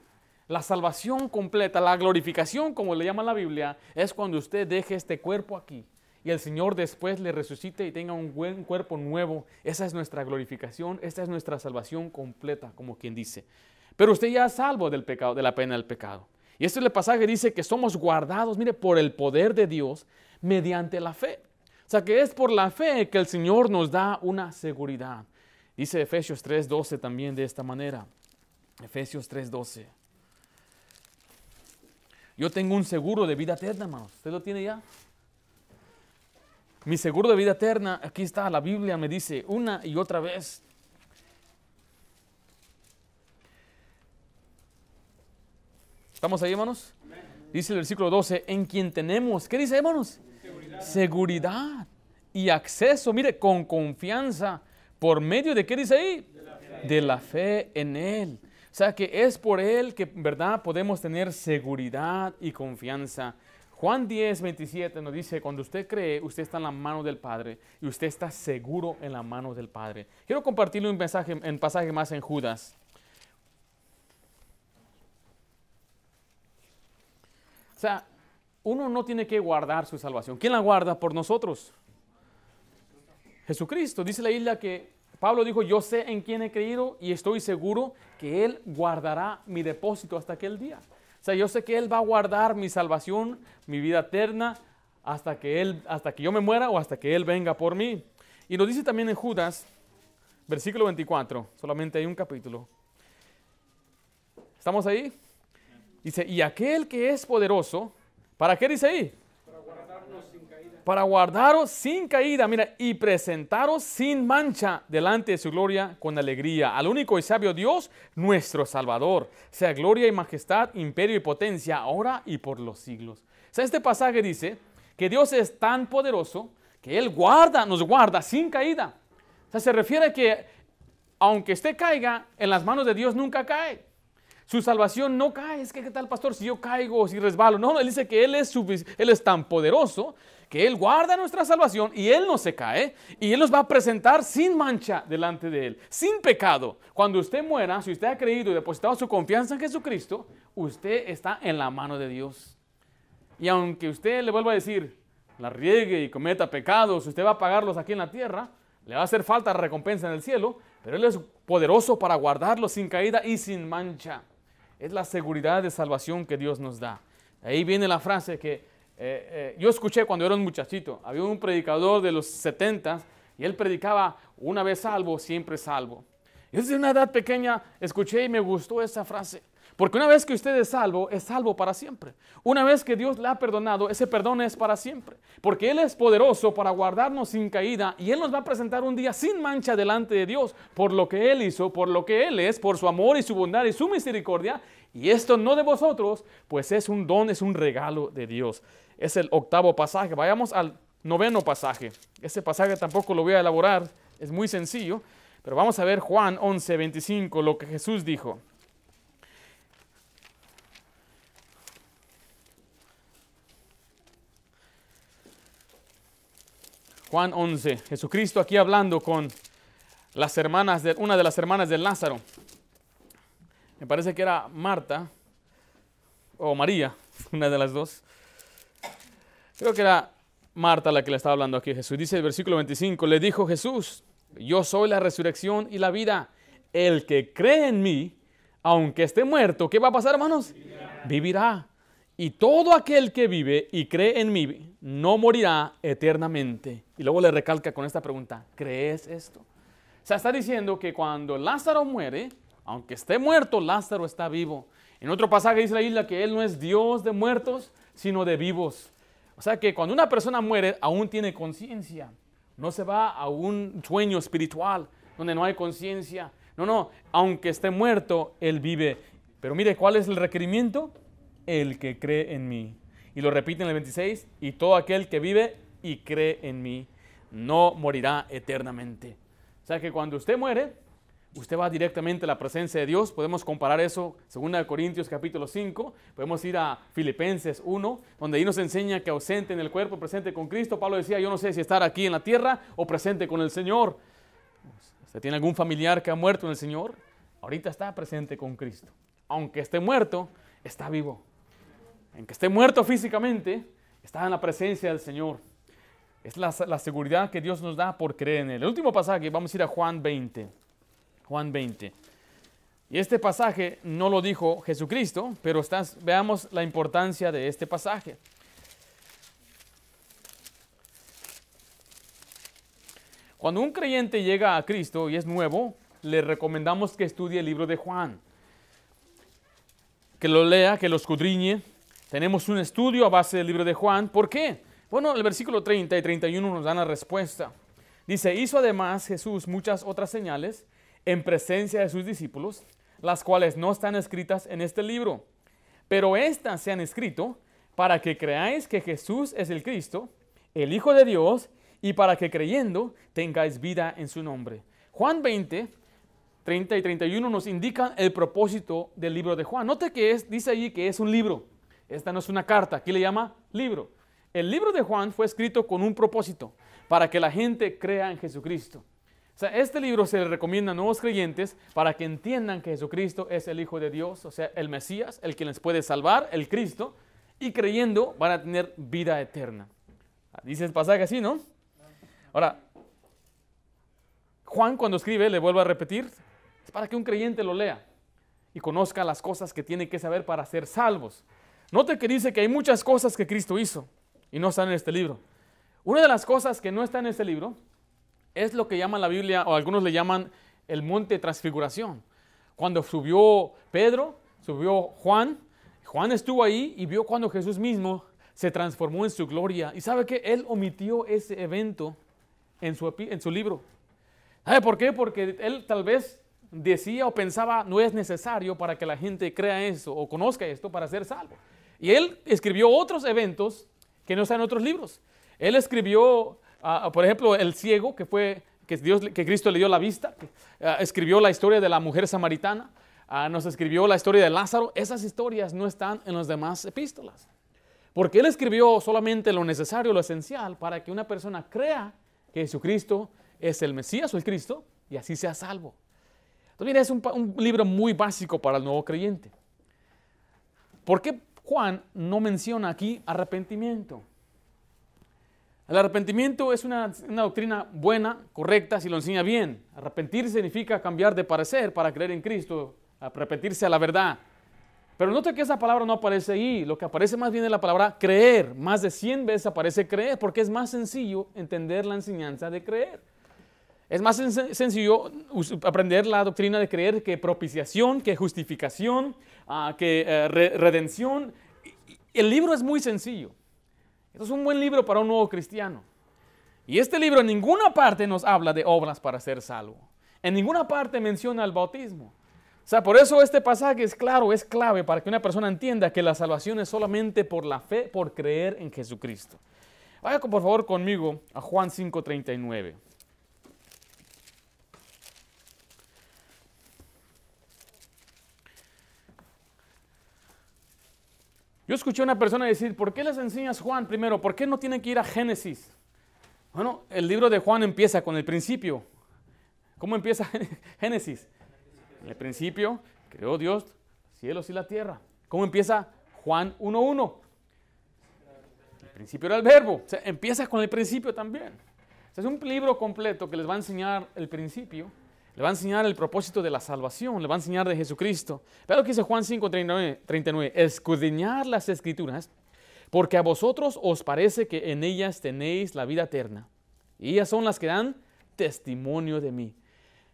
Speaker 2: La salvación completa, la glorificación, como le llama la Biblia, es cuando usted deje este cuerpo aquí y el Señor después le resucite y tenga un buen cuerpo nuevo. Esa es nuestra glorificación, esta es nuestra salvación completa, como quien dice. Pero usted ya es salvo del pecado, de la pena del pecado. Y este es el pasaje dice que somos guardados, mire, por el poder de Dios mediante la fe. O sea que es por la fe que el Señor nos da una seguridad. Dice Efesios 3:12 también de esta manera. Efesios 3:12. Yo tengo un seguro de vida eterna, hermanos. ¿Usted lo tiene ya? Mi seguro de vida eterna, aquí está, la Biblia me dice una y otra vez, ¿Estamos ahí, hermanos? Dice el versículo 12, en quien tenemos, ¿qué dice, hermanos? Seguridad. Seguridad y acceso, mire, con confianza, por medio de qué dice ahí? De la fe, de la fe en Él. O sea que es por Él que, ¿verdad?, podemos tener seguridad y confianza. Juan 10, 27 nos dice, cuando usted cree, usted está en la mano del Padre y usted está seguro en la mano del Padre. Quiero compartirle un mensaje, un pasaje más en Judas. Sea, uno no tiene que guardar su salvación. ¿Quién la guarda por nosotros? Jesucristo. Dice la isla que Pablo dijo, yo sé en quién he creído y estoy seguro que Él guardará mi depósito hasta aquel día. O sea, yo sé que Él va a guardar mi salvación, mi vida eterna, hasta que, él, hasta que yo me muera o hasta que Él venga por mí. Y lo dice también en Judas, versículo 24, solamente hay un capítulo. ¿Estamos ahí? Dice, y aquel que es poderoso, ¿para qué dice ahí? Para guardarnos sin caída. Guardaros sin caída, mira, y presentaros sin mancha delante de su gloria con alegría. Al único y sabio Dios, nuestro Salvador, sea gloria y majestad, imperio y potencia, ahora y por los siglos. O sea, este pasaje dice que Dios es tan poderoso que Él guarda, nos guarda sin caída. O sea, se refiere a que aunque esté caiga, en las manos de Dios nunca cae. Su salvación no cae. Es que, ¿qué tal, pastor? Si yo caigo si resbalo. No, él dice que él es, él es tan poderoso que Él guarda nuestra salvación y Él no se cae y Él nos va a presentar sin mancha delante de Él, sin pecado. Cuando usted muera, si usted ha creído y depositado su confianza en Jesucristo, usted está en la mano de Dios. Y aunque usted le vuelva a decir, la riegue y cometa pecados, usted va a pagarlos aquí en la tierra, le va a hacer falta recompensa en el cielo, pero Él es poderoso para guardarlos sin caída y sin mancha. Es la seguridad de salvación que Dios nos da. Ahí viene la frase que eh, eh, yo escuché cuando era un muchachito, había un predicador de los 70 y él predicaba una vez salvo, siempre salvo. Y desde una edad pequeña escuché y me gustó esa frase. Porque una vez que usted es salvo, es salvo para siempre. Una vez que Dios le ha perdonado, ese perdón es para siempre. Porque Él es poderoso para guardarnos sin caída y Él nos va a presentar un día sin mancha delante de Dios por lo que Él hizo, por lo que Él es, por su amor y su bondad y su misericordia. Y esto no de vosotros, pues es un don, es un regalo de Dios. Es el octavo pasaje. Vayamos al noveno pasaje. Ese pasaje tampoco lo voy a elaborar, es muy sencillo. Pero vamos a ver Juan 11, 25, lo que Jesús dijo. Juan 11, Jesucristo aquí hablando con las hermanas de, una de las hermanas de Lázaro. Me parece que era Marta o María, (laughs) una de las dos. Creo que era Marta la que le estaba hablando aquí. Jesús dice el versículo 25, le dijo Jesús, yo soy la resurrección y la vida. El que cree en mí, aunque esté muerto, ¿qué va a pasar, hermanos? Vivirá. Y todo aquel que vive y cree en mí no morirá eternamente. Y luego le recalca con esta pregunta, ¿crees esto? O sea, está diciendo que cuando Lázaro muere, aunque esté muerto, Lázaro está vivo. En otro pasaje dice la isla que Él no es Dios de muertos, sino de vivos. O sea que cuando una persona muere, aún tiene conciencia. No se va a un sueño espiritual donde no hay conciencia. No, no, aunque esté muerto, Él vive. Pero mire, ¿cuál es el requerimiento? El que cree en mí. Y lo repite en el 26, y todo aquel que vive y cree en mí no morirá eternamente. O sea que cuando usted muere, usted va directamente a la presencia de Dios. Podemos comparar eso, 2 Corintios capítulo 5, podemos ir a Filipenses 1, donde ahí nos enseña que ausente en el cuerpo, presente con Cristo. Pablo decía, yo no sé si estar aquí en la tierra o presente con el Señor. ¿Usted tiene algún familiar que ha muerto en el Señor? Ahorita está presente con Cristo. Aunque esté muerto, está vivo en que esté muerto físicamente, está en la presencia del Señor. Es la, seguridad que Dios nos da por creer en Él. El último pasaje, vamos a ir a Juan 20. Juan 20. Y este pasaje no lo dijo Jesucristo, pero veamos la importancia de este pasaje. Cuando un creyente llega a Cristo y es nuevo, le recomendamos que estudie el libro de Juan, que lo lea, que lo escudriñe, tenemos un estudio a base del libro de Juan. ¿Por qué? Bueno, el versículo 30 y 31 nos dan la respuesta. Dice, hizo además Jesús muchas otras señales en presencia de sus discípulos, las cuales no están escritas en este libro, pero estas se han escrito para que creáis que Jesús es el Cristo, el Hijo de Dios, y para que creyendo tengáis vida en su nombre. Juan 20, 30 y 31 nos indican el propósito del libro de Juan. Note que es, dice allí que es un libro. Esta no es una carta, aquí le llama libro. El libro de Juan fue escrito con un propósito, para que la gente crea en Jesucristo. O sea, este libro se le recomienda a nuevos creyentes para que entiendan que Jesucristo es el Hijo de Dios, o sea, el Mesías, el que les puede salvar, el Cristo, y creyendo van a tener vida eterna. Dice el pasaje así, ¿no? Ahora, Juan cuando escribe, le vuelvo a repetir, es para que un creyente lo lea y conozca las cosas que tiene que saber para ser salvos. Note que dice que hay muchas cosas que Cristo hizo y no están en este libro. Una de las cosas que no está en este libro es lo que llama la Biblia, o algunos le llaman el monte transfiguración. Cuando subió Pedro, subió Juan, Juan estuvo ahí y vio cuando Jesús mismo se transformó en su gloria. Y sabe que él omitió ese evento en su, en su libro. ¿Sabe por qué? Porque él tal vez decía o pensaba no es necesario para que la gente crea eso o conozca esto para ser salvo. Y él escribió otros eventos que no están en otros libros. Él escribió, ah, por ejemplo, el ciego, que fue que, Dios, que Cristo le dio la vista. Ah, escribió la historia de la mujer samaritana. ah, nos escribió la historia de Lázaro, esas historias no están en las demás epístolas. Porque él escribió solamente lo necesario, lo esencial, para que una persona crea que Jesucristo es el Mesías o el Cristo y así sea salvo. Entonces, mira, es un, libro muy básico para el nuevo creyente. ¿Por qué Juan no menciona aquí arrepentimiento? El arrepentimiento es una, doctrina buena, correcta, si lo enseña bien. Arrepentir significa cambiar de parecer para creer en Cristo, arrepentirse a la verdad. Pero note que esa palabra no aparece ahí. Lo que aparece más bien es la palabra creer. Más de 100 veces aparece creer porque es más sencillo entender la enseñanza de creer. Es más sencillo aprender la doctrina de creer que propiciación, que justificación, ah, que eh, redención. El libro es muy sencillo. Esto es un buen libro para un nuevo cristiano. Y este libro en ninguna parte nos habla de obras para ser salvo. En ninguna parte menciona el bautismo. O sea, por eso este pasaje es claro, es clave para que una persona entienda que la salvación es solamente por la fe, por creer en Jesucristo. Vaya por favor conmigo a Juan 5:39. Yo escuché a una persona decir, ¿por qué les enseñas Juan primero? ¿Por qué no tienen que ir a Génesis? Bueno, el libro de Juan empieza con el principio. ¿Cómo empieza (laughs) Génesis? En el principio creó Dios cielos y la tierra. ¿Cómo empieza Juan 1.1? El principio era el verbo. O empieza con el principio también. es un libro completo que les va a enseñar el principio le va a enseñar el propósito de la salvación, le va a enseñar de Jesucristo. Pero lo que dice Juan 5, 39, escudriñar las escrituras, porque a vosotros os parece que en ellas tenéis la vida eterna. Y ellas son las que dan testimonio de mí.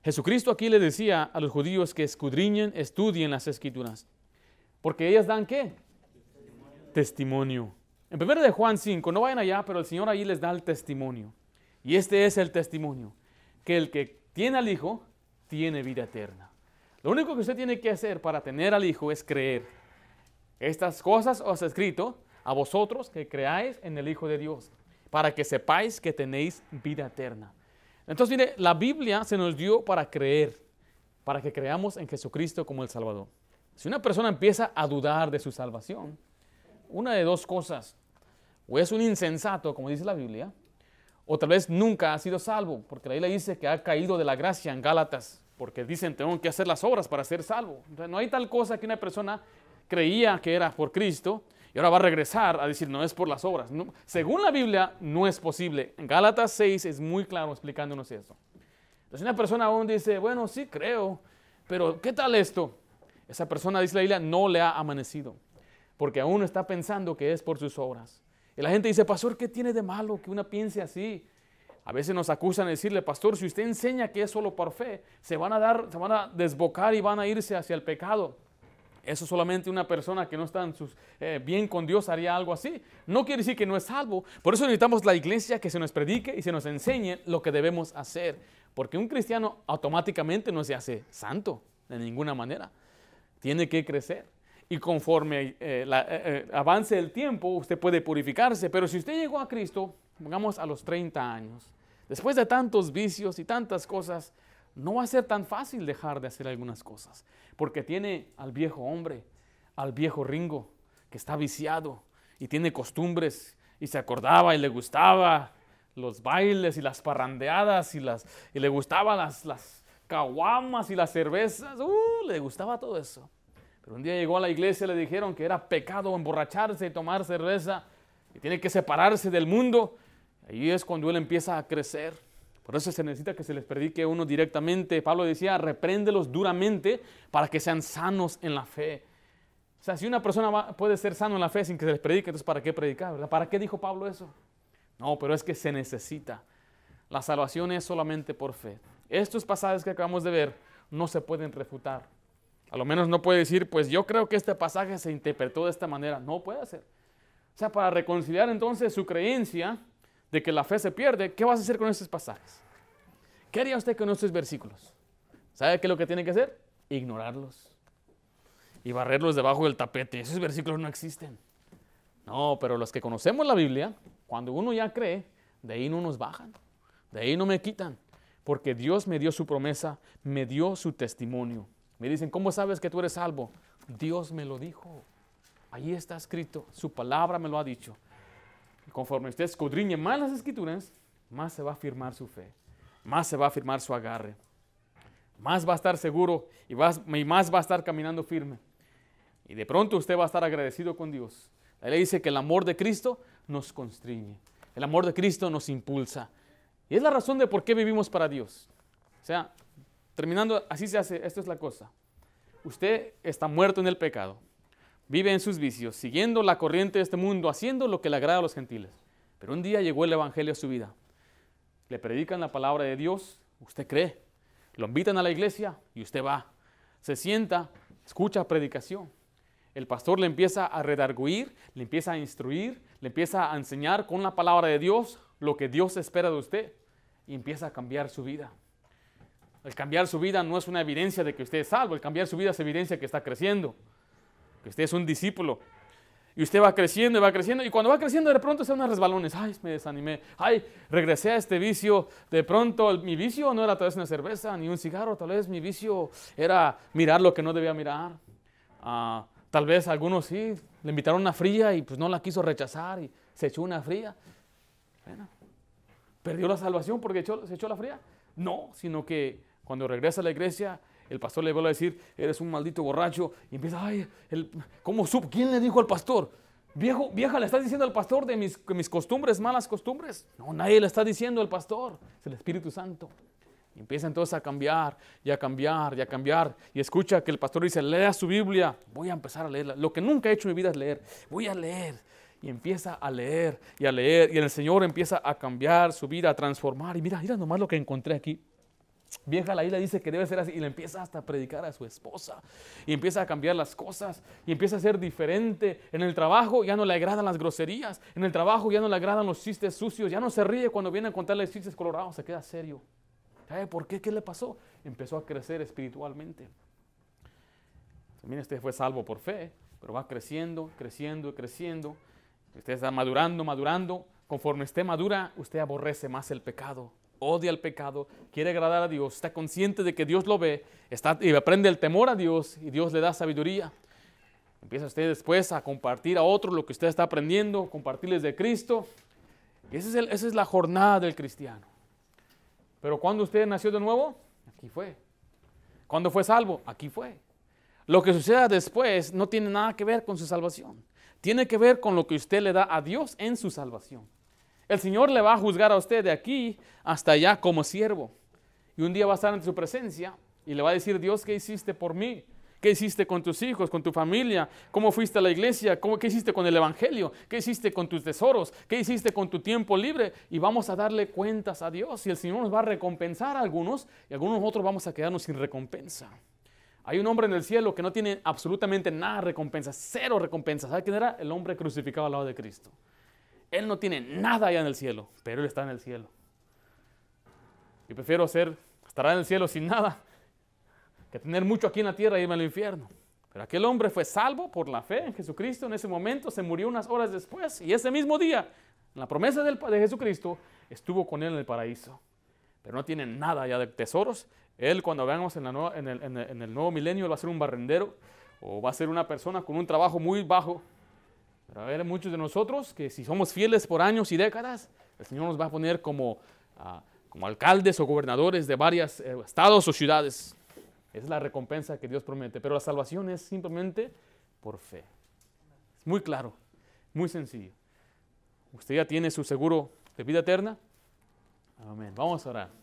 Speaker 2: Jesucristo aquí le decía a los judíos que escudriñen, estudien las escrituras. Porque ellas dan qué? Testimonio. En primero de Juan 5, no vayan allá, pero el Señor ahí les da el testimonio. Y este es el testimonio, que el que tiene al Hijo, tiene vida eterna. Lo único que usted tiene que hacer para tener al Hijo es creer. Estas cosas os he escrito a vosotros que creáis en el Hijo de Dios, para que sepáis que tenéis vida eterna. Entonces, mire, la Biblia se nos dio para creer, para que creamos en Jesucristo como el Salvador. Si una persona empieza a dudar de su salvación, una de dos cosas, o es un insensato, como dice la Biblia, o tal vez nunca ha sido salvo, porque la Biblia dice que ha caído de la gracia en Gálatas, porque dicen tengo que hacer las obras para ser salvo. No hay tal cosa que una persona creía que era por Cristo y ahora va a regresar a decir no es por las obras. según la Biblia no es posible. En Gálatas 6 es muy claro explicándonos eso. Entonces una persona aún dice, bueno, sí creo, pero ¿qué tal esto? Esa persona, dice la Biblia, no le ha amanecido, porque aún está pensando que es por sus obras. Y la gente dice, pastor, ¿qué tiene de malo que una piense así? A veces nos acusan de decirle, pastor, si usted enseña que es solo por fe, se van a dar, se van a desbocar y van a irse hacia el pecado. Eso solamente una persona que no está en sus, eh, bien con Dios haría algo así. No quiere decir que no es salvo. Por eso necesitamos la iglesia que se nos predique y se nos enseñe lo que debemos hacer. Porque un cristiano automáticamente no se hace santo de ninguna manera. Tiene que crecer y conforme eh, eh, eh, avance el tiempo, usted puede purificarse. Pero si usted llegó a Cristo, pongamos a los 30 años, después de tantos vicios y tantas cosas, no va a ser tan fácil dejar de hacer algunas cosas, porque tiene al viejo hombre, al viejo Ringo, que está viciado y tiene costumbres y se acordaba y le gustaba los bailes y las parrandeadas y, las, y le gustaban las, las caguamas y las cervezas, uh, le gustaba todo eso un día llegó a la iglesia y le dijeron que era pecado emborracharse y tomar cerveza y tiene que separarse del mundo. Ahí es cuando él empieza a crecer. Por eso se necesita que se les predique uno directamente. Pablo decía, repréndelos duramente para que sean sanos en la fe. O sea, si una persona puede ser sano en la fe sin que se les predique, entonces ¿para qué predicar? ¿Para qué dijo Pablo eso? No, pero es que se necesita. La salvación es solamente por fe. Estos pasajes que acabamos de ver no se pueden refutar. A lo menos no puede decir, pues yo creo que este pasaje se interpretó de esta manera. No puede hacer. O sea, para reconciliar entonces su creencia de que la fe se pierde, ¿qué vas a hacer con estos pasajes? ¿Qué haría usted con estos versículos? ¿Sabe qué es lo que tiene que hacer? Ignorarlos y barrerlos debajo del tapete. Esos versículos no existen. No, pero los que conocemos la Biblia, cuando uno ya cree, de ahí no nos bajan, de ahí no me quitan, porque Dios me dio su promesa, me dio su testimonio. Me dicen, ¿cómo sabes que tú eres salvo? Dios me lo dijo. Ahí está escrito. Su palabra me lo ha dicho. Conforme usted escudriñe más las escrituras, más se va a afirmar su fe. Más se va a afirmar su agarre. Más va a estar seguro y, y más va a estar caminando firme. Y de pronto usted va a estar agradecido con Dios. La ley dice que el amor de Cristo nos constriñe. El amor de Cristo nos impulsa. Y es la razón de por qué vivimos para Dios. O sea, terminando, así se hace, esto es la cosa. Usted está muerto en el pecado, vive en sus vicios, siguiendo la corriente de este mundo, haciendo lo que le agrada a los gentiles. Pero un día llegó el Evangelio a su vida. Le predican la palabra de Dios, usted cree. Lo invitan a la iglesia y usted va. Se sienta, escucha predicación. El pastor le empieza a redarguir, le empieza a instruir, le empieza a enseñar con la palabra de Dios lo que Dios espera de usted y empieza a cambiar su vida. El cambiar su vida no es una evidencia de que usted es salvo, el cambiar su vida es evidencia que está creciendo, que usted es un discípulo. Y usted va creciendo y va creciendo. Y cuando va creciendo, de pronto se unos resbalones. Ay, me desanimé. Ay, regresé a este vicio. De pronto, mi vicio no era tal vez una cerveza ni un cigarro. Tal vez mi vicio era mirar lo que no debía mirar. Ah, tal vez algunos sí, le invitaron una fría y pues no la quiso rechazar y se echó una fría. Bueno, ¿perdió la salvación porque se echó la fría? No, sino que cuando regresa a la iglesia, el pastor le vuelve a decir, eres un maldito borracho. Y empieza, ay, ¿cómo supo? ¿Quién le dijo al pastor? Viejo, vieja, ¿le estás diciendo al pastor de mis, mis costumbres, malas costumbres? No, nadie le está diciendo al pastor, es el Espíritu Santo. Y empieza entonces a cambiar y a cambiar y a cambiar. Y escucha que el pastor dice, lea su Biblia. Voy a empezar a leerla. Lo que nunca he hecho en mi vida es leer. Voy a leer. Y empieza a leer y a leer. Y el Señor empieza a cambiar su vida, a transformar. Y mira, mira nomás lo que encontré aquí. Vieja la isla dice que debe ser así y le empieza hasta a predicar a su esposa y empieza a cambiar las cosas y empieza a ser diferente. En el trabajo ya no le agradan las groserías, en el trabajo ya no le agradan los chistes sucios, ya no se ríe cuando viene a contarle chistes colorados, se queda serio. ¿Sabe por qué? ¿Qué le pasó? Empezó a crecer espiritualmente. También este fue salvo por fe, pero va creciendo, creciendo, creciendo. Usted está madurando, madurando. Conforme esté madura, usted aborrece más el pecado odia el pecado, quiere agradar a Dios, está consciente de que Dios lo ve, está, y aprende el temor a Dios y Dios le da sabiduría. Empieza usted después a compartir a otros lo que usted está aprendiendo, compartirles de Cristo. Esa es, esa es la jornada del cristiano. Pero cuando usted nació de nuevo, aquí fue. Cuando fue salvo, aquí fue. Lo que suceda después no tiene nada que ver con su salvación. Tiene que ver con lo que usted le da a Dios en su salvación. El Señor le va a juzgar a usted de aquí hasta allá como siervo. Y un día va a estar en su presencia y le va a decir, Dios, ¿qué hiciste por mí? ¿Qué hiciste con tus hijos, con tu familia? ¿Cómo fuiste a la iglesia? ¿Cómo, ¿Qué hiciste con el Evangelio? ¿Qué hiciste con tus tesoros? ¿Qué hiciste con tu tiempo libre? Y vamos a darle cuentas a Dios. Y el Señor nos va a recompensar a algunos y algunos otros vamos a quedarnos sin recompensa. Hay un hombre en el cielo que no tiene absolutamente nada de recompensa, cero recompensa. ¿Sabe quién era? El hombre crucificado al lado de Cristo. Él no tiene nada allá en el cielo, pero Él está en el cielo. Y prefiero ser, estar en el cielo sin nada, que tener mucho aquí en la tierra y irme al infierno. Pero aquel hombre fue salvo por la fe en Jesucristo en ese momento, se murió unas horas después y ese mismo día, en la promesa de Jesucristo, estuvo con él en el paraíso. Pero no tiene nada allá de tesoros. Él cuando veamos en, en, el, en el nuevo milenio, va a ser un barrendero o va a ser una persona con un trabajo muy bajo pero ver, muchos de nosotros que si somos fieles por años y décadas, el Señor nos va a poner como, ah, como alcaldes o gobernadores de varios eh, estados o ciudades. Esa es la recompensa que Dios promete. Pero la salvación es simplemente por fe. Es muy claro, muy sencillo. Usted ya tiene su seguro de vida eterna. Amén. Vamos a orar.